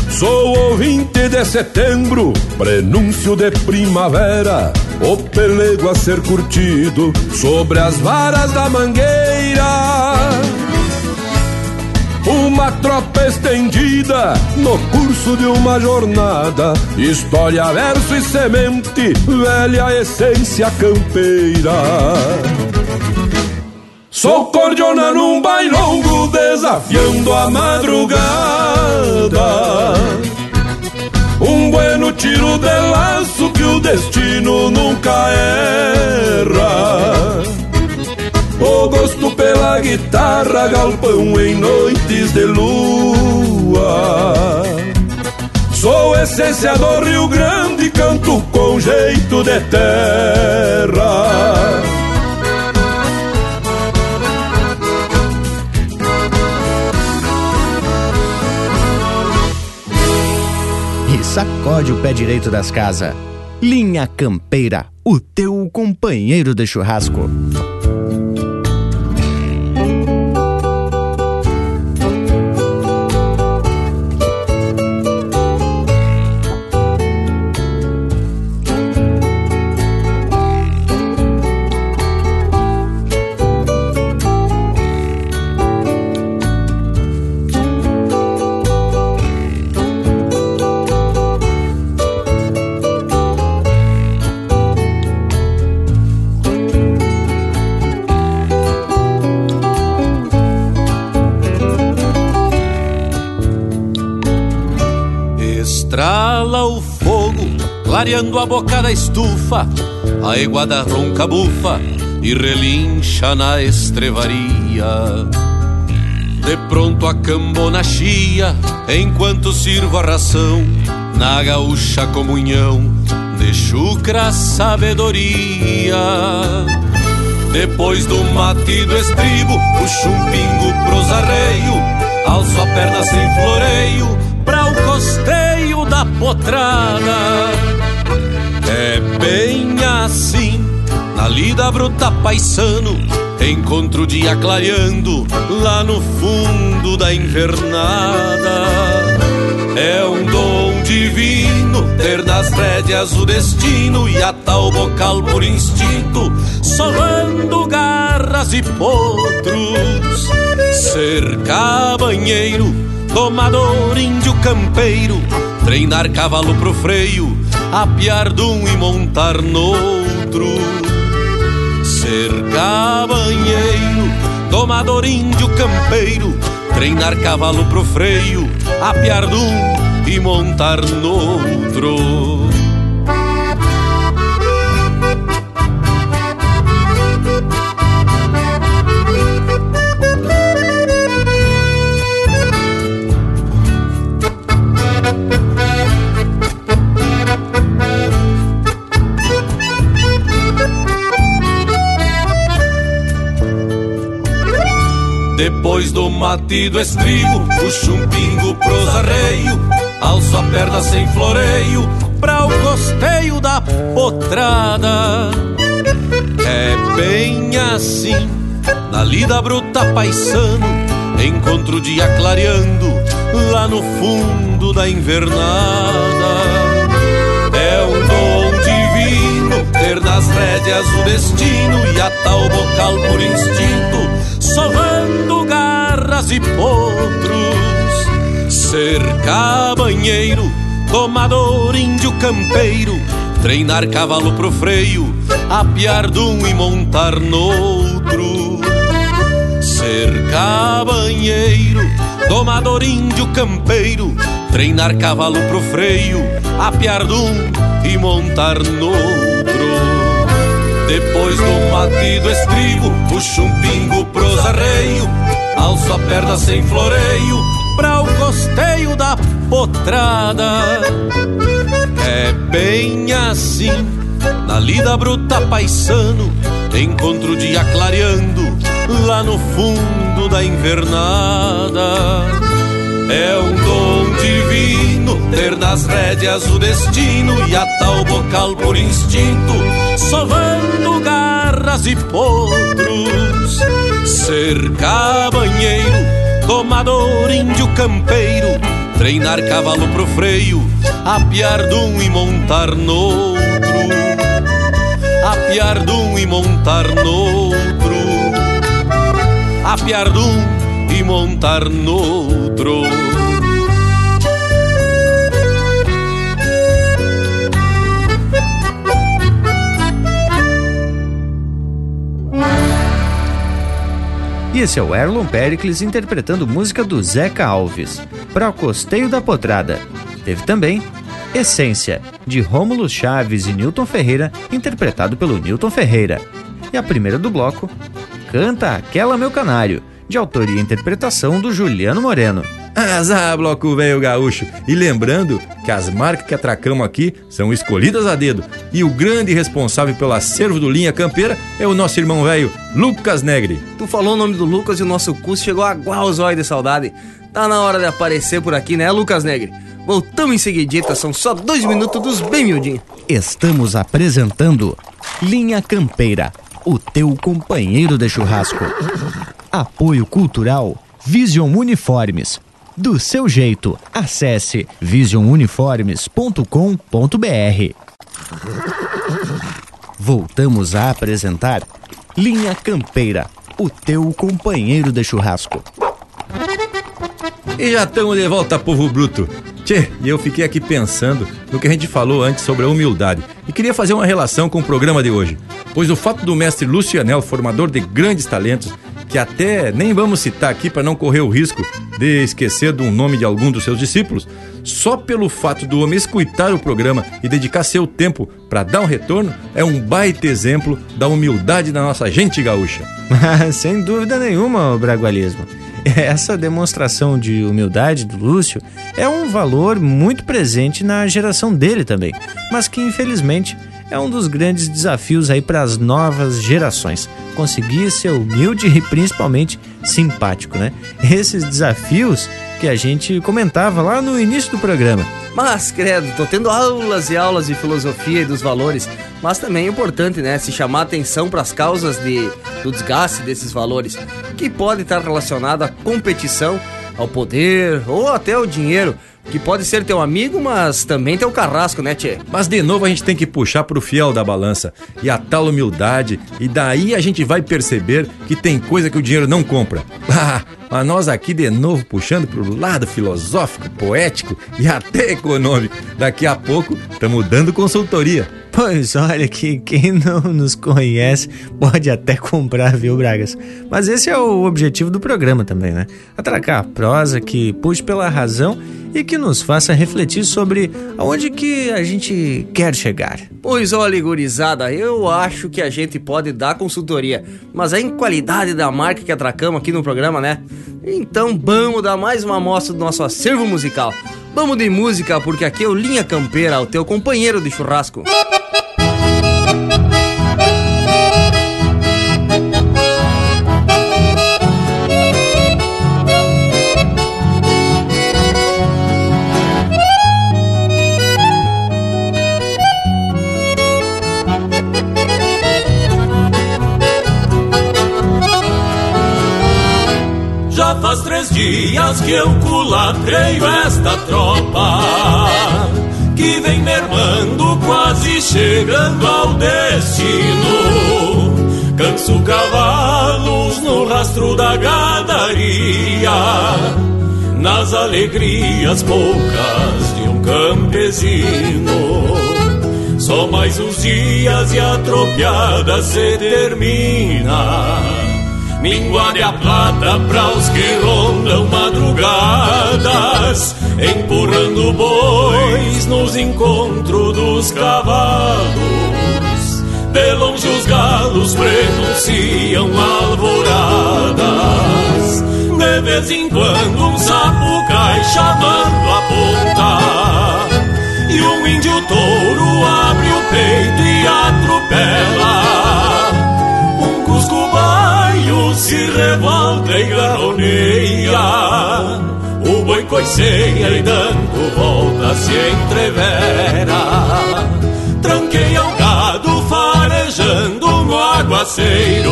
Sou o 20 de setembro, prenúncio de primavera, o pelego a ser curtido sobre as varas da mangueira. Uma tropa estendida no curso de uma jornada, história, verso e semente, velha essência campeira. Sou cordiona num bailongo, desafiando a madrugada. Bueno tiro de laço que o destino nunca erra. O gosto pela guitarra, galpão em noites de lua. Sou essência do Rio Grande, canto com jeito de terra. Sacode o pé direito das casas. Linha Campeira, o teu companheiro de churrasco. Estrala o fogo, clareando a boca da estufa, a iguada ronca bufa e relincha na estrevaria. De pronto a cambona chia, enquanto sirvo a ração, na gaúcha comunhão de chucra sabedoria. Depois do mate do estribo, puxo um pingo pros arreio, alço a perna sem floreio, pra o costeio da potrada. É bem assim, na lida bruta paisano, Encontro o dia clareando lá no fundo da invernada. É um dom divino ter nas rédeas o destino e atar o bocal por instinto, solando garras e potros. Ser cabanheiro, tomador índio campeiro, treinar cavalo pro freio, apiar de um e montar noutro. Ser cabanheiro, tomador índio campeiro, treinar cavalo pro freio, apiar de um e montar noutro. Depois do mate do estribo, puxo um pingo pros arreio, alço a perna sem floreio, pra o costeio da potrada. É bem assim, na lida bruta paisano, encontro o dia clareando, lá no fundo da invernada. Nas rédeas o destino e atar o bocal por instinto, sovando garras e potros. Ser cabanheiro, tomador índio campeiro, treinar cavalo pro freio, apiar de um e montar noutro. Ser cabanheiro, domador índio campeiro, treinar cavalo pro freio, apiar de um e montar noutro. Depois do mate do estribo, puxo um pingo pros arreio, alço a perna sem floreio, pra o costeio da potrada. É bem assim, na lida bruta paisano, encontro o dia clareando, lá no fundo da invernada. É um dom divino ter nas rédeas o destino e atar o bocal por instinto, sovando garras e potros. Ser cabanheiro, domador índio campeiro, treinar cavalo pro freio, apiar de um e montar noutro. Apiar de um e montar noutro. Apiar de um e montar noutro. Esse é o Erlon Pericles interpretando música do Zeca Alves, para o Costeio da Potrada. Teve também Essência, de Rômulo Chaves e Newton Ferreira, interpretado pelo Newton Ferreira. E a primeira do bloco, Canta Aquela Meu Canário, de autoria e interpretação do Juliano Moreno. Azar, bloco velho gaúcho. E lembrando que as marcas que atracamos aqui são escolhidas a dedo. E o grande responsável pelo acervo do Linha Campeira é o nosso irmão velho, Lucas Negri. Tu falou o nome do Lucas e o nosso curso chegou a os olhos de saudade. Tá na hora de aparecer por aqui, né, Lucas Negri? Voltamos em seguidita, são só dois minutos dos bem miudinhos. Estamos apresentando Linha Campeira, o teu companheiro de churrasco. Apoio Cultural Vision Uniformes. Do seu jeito, acesse visionuniformes.com.br. Voltamos a apresentar Linha Campeira, o teu companheiro de churrasco. E já estamos de volta, povo bruto. Tchê, e eu fiquei aqui pensando no que a gente falou antes sobre a humildade e queria fazer uma relação com o programa de hoje, pois o fato do mestre Lucianel, formador de grandes talentos, que até nem vamos citar aqui para não correr o risco de esquecer do nome de algum dos seus discípulos, só pelo fato do homem escutar o programa e dedicar seu tempo para dar um retorno, é um baita exemplo da humildade da nossa gente gaúcha. Sem dúvida nenhuma, o bragualismo. Essa demonstração de humildade do Lúcio é um valor muito presente na geração dele também, mas que infelizmente é um dos grandes desafios aí para as novas gerações. Conseguir ser humilde e principalmente simpático, né? Esses desafios que a gente comentava lá no início do programa. Mas, credo, tô tendo aulas e aulas de filosofia e dos valores, mas também é importante, né, se chamar atenção para as causas de, do desgaste desses valores, que pode estar relacionado à competição, ao poder ou até ao dinheiro, que pode ser teu amigo, mas também teu carrasco, né, Tchê? Mas de novo a gente tem que puxar pro fiel da balança e a tal humildade, e daí a gente vai perceber que tem coisa que o dinheiro não compra. Mas nós aqui de novo puxando pro lado filosófico, poético e até econômico. Daqui a pouco estamos dando consultoria. Pois olha que quem não nos conhece pode até comprar, viu, Bragas? Mas esse é o objetivo do programa também, né? Atracar a prosa que puxe pela razão e que nos faça refletir sobre aonde que a gente quer chegar. Pois olha, gurizada, eu acho que a gente pode dar consultoria, mas é em qualidade da marca que atracamos aqui no programa, né? Então vamos dar mais uma amostra do nosso acervo musical. Vamos de música, porque aqui é o Linha Campeira, o teu companheiro de churrasco. Dias que eu culatreio esta tropa Que vem mermando, quase chegando ao destino. Canso cavalos no rastro da gadaria Nas alegrias poucas de um campesino. Só mais uns dias e a tropiada se termina Míngua de a plata para os que rondam madrugadas, empurrando bois nos encontros dos cavalos. De longe os galos prenunciam alvoradas. De vez em quando um sapo cai chamando a ponta. E um índio touro abre o peito e atropela se revolta e garroneia O boi coiceia e dando volta se entrevera. Tranqueia o gado farejando no aguaceiro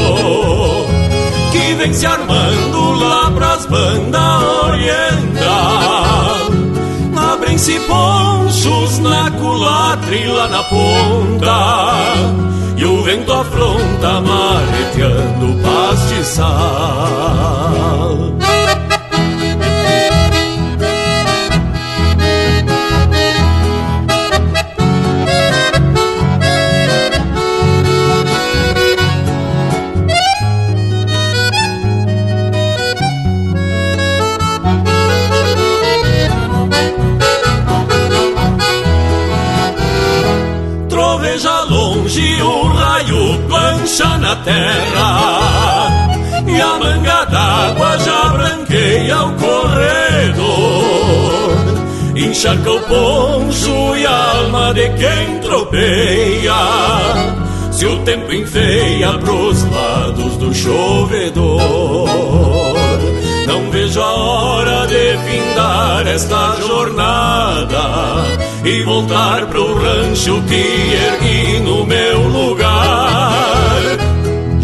Que vem se armando lá pras bandas oriental Abrem-se ponchos na culatra e lá na ponta e o vento afronta mareteando o terra e a manga d'água já branqueia o corredor. Encharca o poncho e a alma de quem tropeia. Se o tempo enfeia pros lados do chovedor, não vejo a hora de findar esta jornada e voltar pro rancho que ergui no meu.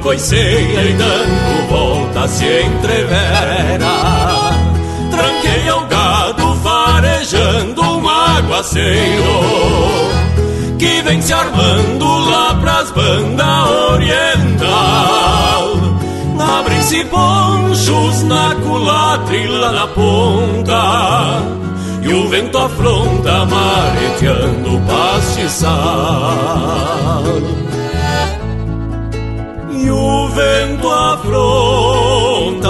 coiceia e dando volta se entrevera Tranqueia o gado farejando um aguaceiro Que vem se armando lá pras bandas oriental. Abrem-se ponchos na culatra e lá na ponta E o vento afronta mareteando o pastiçal o vento afronta,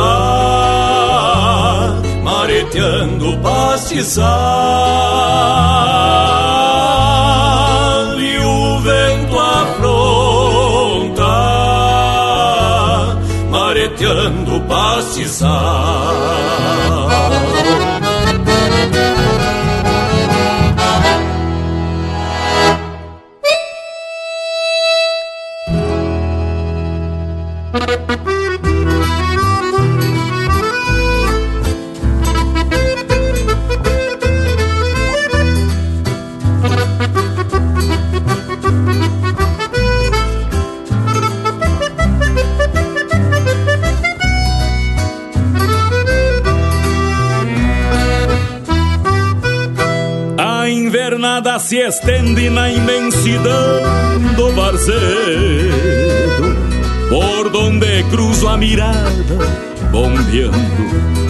mareteando pastizal e o vento afronta, mareteando pastizal. Se estende na imensidão do varzedo, por donde cruzo a mirada, bombeando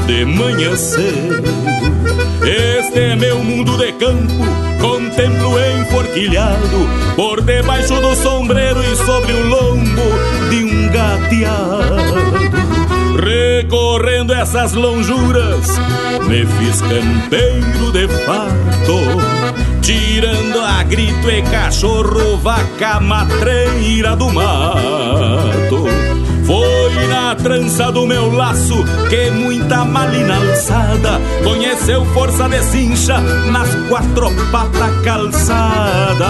de manhã cedo. Este é meu mundo de campo, contemplo enforquilhado, por debaixo do sombreiro e sobre o lombo de um gateado. Recorrendo essas lonjuras, me fiz campeiro de fato Tirando a grito e cachorro, vaca matreira do mato. Foi na trança do meu laço que muita malina alçada conheceu força de cincha nas quatro patas calçada.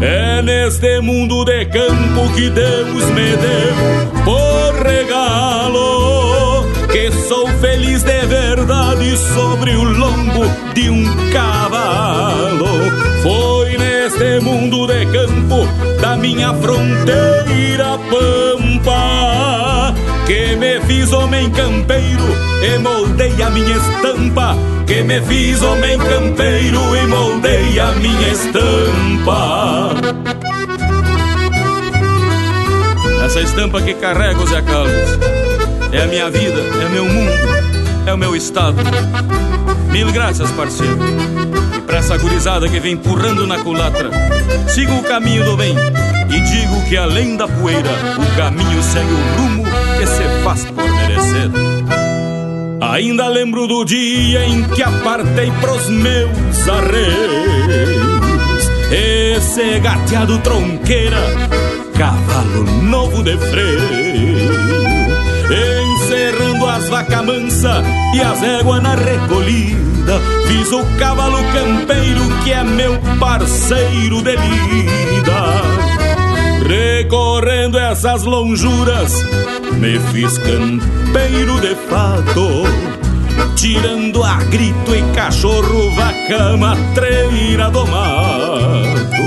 É neste mundo de campo que Deus me deu por regalo que sou feliz de verdade sobre o lombo de um cavalo. Mundo de campo da minha fronteira pampa que me fiz homem campeiro e moldei a minha estampa. Que me fiz homem campeiro e moldei a minha estampa. Essa estampa que carrego, Zé Carlos é a minha vida, é meu mundo, é o meu estado. Mil graças, parceiro. Essa gurizada que vem empurrando na culatra, sigo o caminho do bem e digo que além da poeira, o caminho segue o rumo que se faz por merecer. Ainda lembro do dia em que apartei pros meus arreios, esse gateado tronqueira, cavalo novo de freio as vaca mansa e as éguas na recolhida. Fiz o cavalo campeiro que é meu parceiro de lida. Recorrendo essas lonjuras, me fiz campeiro de fato. Tirando a grito e cachorro, vaca matreira do mato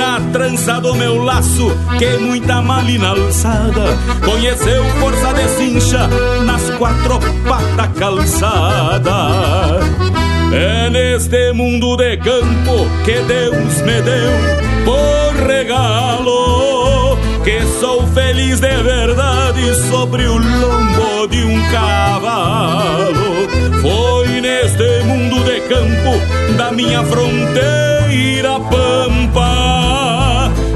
na trança do meu laço, que muita malina alçada conheceu força de cincha nas quatro patas calçada. É neste mundo de campo que Deus me deu por regalo que sou feliz de verdade sobre o lombo de um cavalo. Foi neste mundo de campo da minha fronteira pampa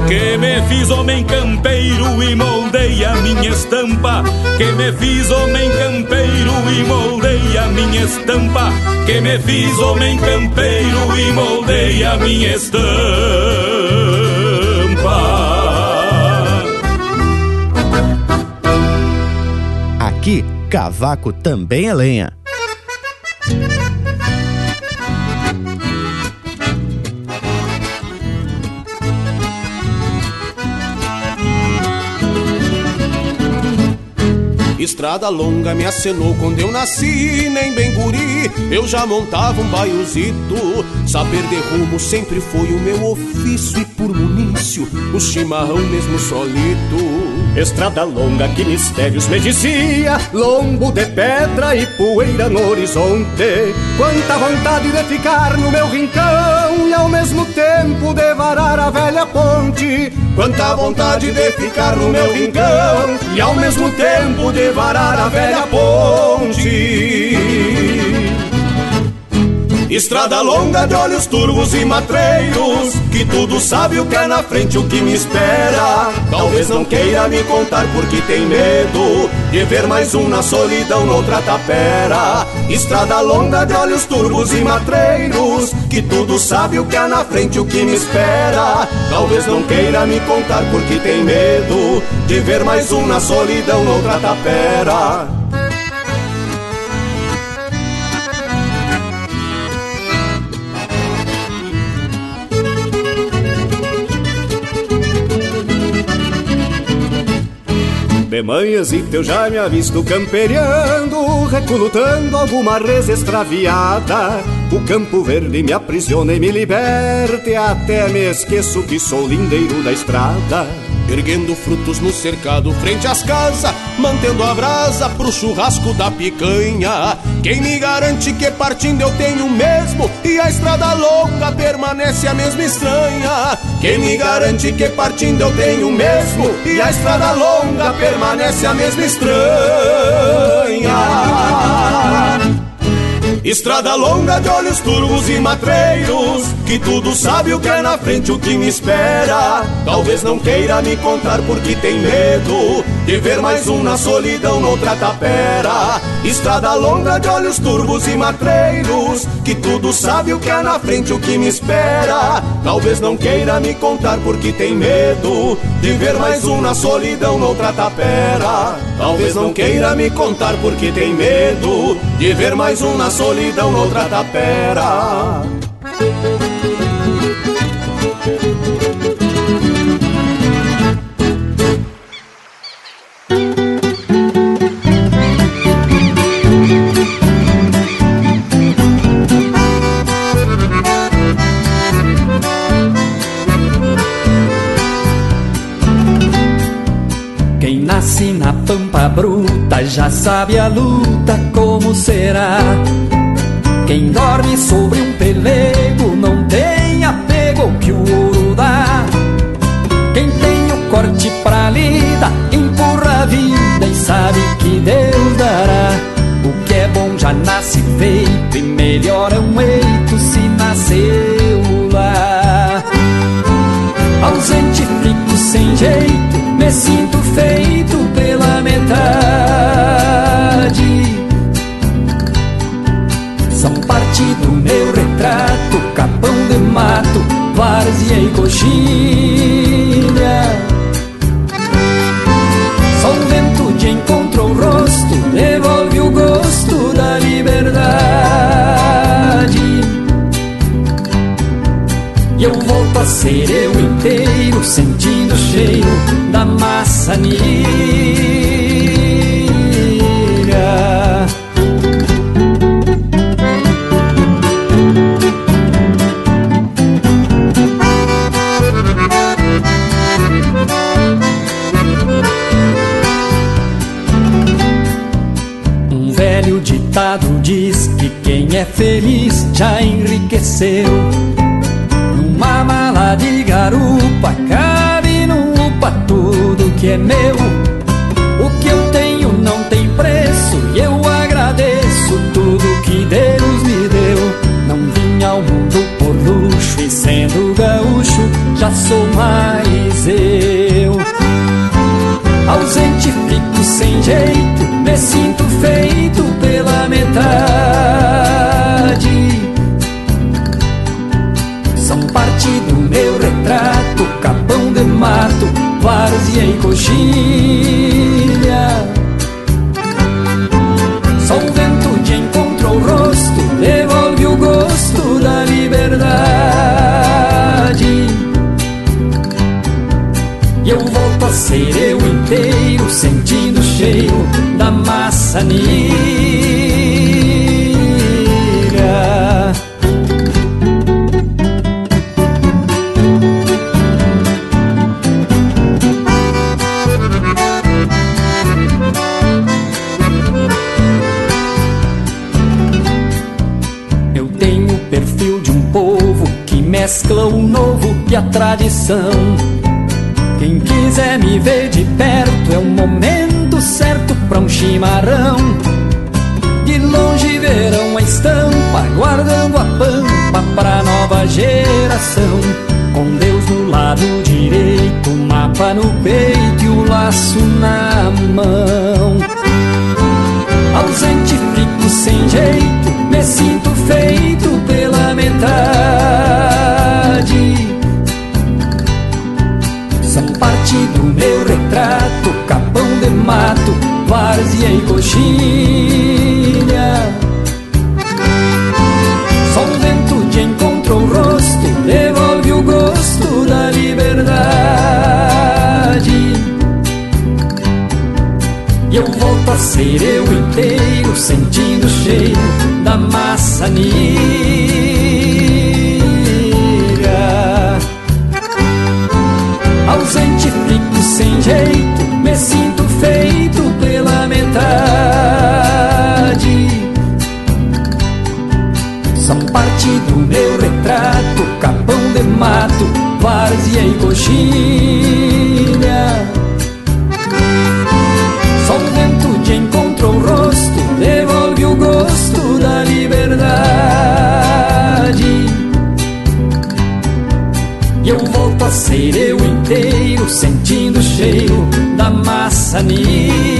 que me fiz homem campeiro e moldei a minha estampa. Que me fiz homem campeiro e moldei a minha estampa. Que me fiz homem campeiro e moldei a minha estampa. Aqui, cavaco também é lenha. Estrada longa me acenou quando eu nasci, nem bem guri, eu já montava um baiozito. Saber de rumo sempre foi o meu ofício e por munício, o chimarrão mesmo solito. Estrada longa, que mistérios me dizia Lombo de pedra e poeira no horizonte Quanta vontade de ficar no meu rincão E ao mesmo tempo de varar a velha ponte. Quanta vontade de ficar no meu rincão E ao mesmo tempo de varar a velha ponte Estrada longa de olhos turvos e matreiros Que tudo sabe o que é na frente, o que me espera. Talvez não queira me contar porque tem medo De ver mais um na solidão noutra tapera. Estrada longa de olhos turvos e matreiros Que tudo sabe o que é na frente, o que me espera. Talvez não queira me contar porque tem medo De ver mais um na solidão noutra tapera De manhãs e eu já me avisto camperiando, recolutando alguma res extraviada. O campo verde me aprisiona e me liberte, até me esqueço que sou lindeiro da estrada. Erguendo frutos no cercado frente às casas, mantendo a brasa pro churrasco da picanha. Quem me garante que partindo eu tenho mesmo e a estrada longa permanece a mesma estranha? Quem me garante que partindo eu tenho mesmo e a estrada longa permanece a mesma estranha? Estrada longa de olhos turvos e matreiros Que tudo sabe o que é na frente, o que me espera. Talvez não queira me contar porque tem medo De ver mais um na solidão noutra tapera. Estrada longa de olhos turvos e matreiros Que tudo sabe o que é na frente, o que me espera. Talvez não queira me contar porque tem medo. De ver mais um na solidão noutra tapera. Talvez não queira me contar porque tem medo. De ver mais um na solidão solidão noutra tapera. Bruta já sabe a luta como será. Quem dorme sobre um pelego não tem apego ao que o ouro dá. Quem tem o corte pra lida empurra a vida e sabe que Deus dará. O que é bom já nasce feito e melhor é um eito se nasceu lá. Ausente fico sem jeito, me coxilha. Só o vento de encontro o rosto, devolve o gosto da liberdade. E eu volto a ser eu inteiro, sentindo o cheiro da maçanilha. Já enriqueceu. Numa mala de garupa cabe num upa tudo que é meu. O que eu tenho não tem preço e eu agradeço tudo que Deus me deu. Não vim ao mundo por luxo e sendo gaúcho já sou mais eu. Ausente fico sem jeito, me sinto feito pela metade. Várzea e coxilha. Só o vento de encontro ao rosto, devolve o gosto da liberdade. E eu volto a ser eu inteiro, sentindo o cheiro da maçanilha. Tradição. Quem quiser me ver de perto é o momento certo pra um chimarrão. De longe viverão a estampa, guardando a pampa pra nova geração. Com Deus no lado direito, mapa no peito e o laço na mão. Ausente, fico sem jeito, me sinto feito várzea e coxilha. Só o vento de encontro o rosto, devolve o gosto da liberdade. E eu volto a ser eu inteiro, sentindo o cheiro da maçanilha. Ausente, fico sem jeito, mato, várzea e coxilha. Só o vento de encontro o rosto, devolve o gosto da liberdade. E eu volto a ser eu inteiro, sentindo o cheiro da maçanilha.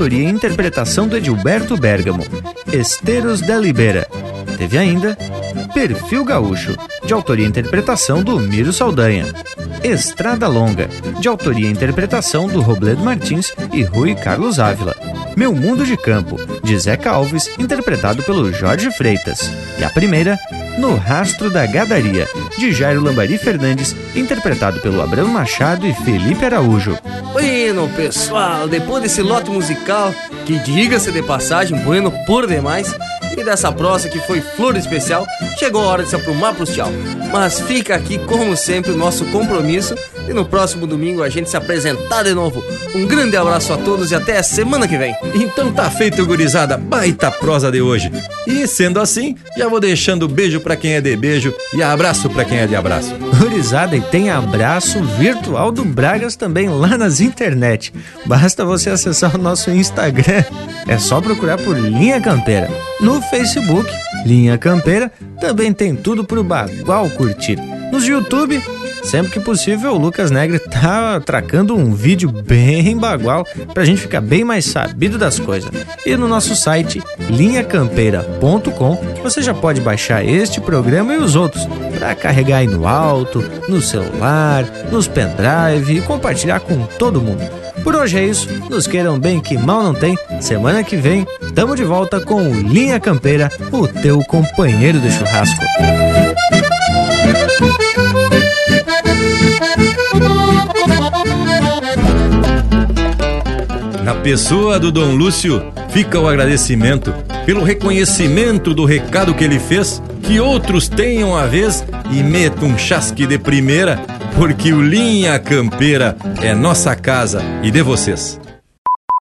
Autoria e interpretação do Edilberto Bergamo, Esteros da Libera. Teve ainda Perfil Gaúcho, de autoria e interpretação do Miro Saldanha. Estrada Longa, de autoria e interpretação do Robledo Martins e Rui Carlos Ávila. Meu Mundo de Campo, de Zeca Alves, interpretado pelo Jorge Freitas. E a primeira, No Rastro da Gadaria, de Jairo Lambari Fernandes, interpretado pelo Abrão Machado e Felipe Araújo. Bueno, pessoal, depois desse lote musical, que diga-se de passagem, bueno por demais, e dessa prosa que foi flor especial, chegou a hora de se aprumar pros tchau. Mas fica aqui, como sempre, o nosso compromisso e no próximo domingo a gente se apresentar de novo. Um grande abraço a todos e até a semana que vem. Então tá feito, gurizada, baita prosa de hoje. E sendo assim, já vou deixando beijo pra quem é de beijo e abraço pra quem é de abraço. Gurizada, e tem abraço virtual do Bragas também lá nas internet. Basta você acessar o nosso Instagram. É só procurar por Linha Campeira. No Facebook, Linha Campeira, também tem tudo pro Bagual curtir. Nos YouTube, sempre que possível, o Lucas Negre tá atracando um vídeo bem bagual pra gente ficar bem mais sabido das coisas. E no nosso site, linhacampeira.com, você já pode baixar este programa e os outros para carregar aí no alto, no celular, nos pendrive e compartilhar com todo mundo. Por hoje é isso, nos queiram bem que mal não tem. Semana que vem, tamo de volta com o Linha Campeira, o teu companheiro de churrasco. Na pessoa do Dom Lúcio, fica o agradecimento pelo reconhecimento do recado que ele fez, que outros tenham a vez e metam um chasque de primeira, porque o Linha Campeira é nossa casa e de vocês.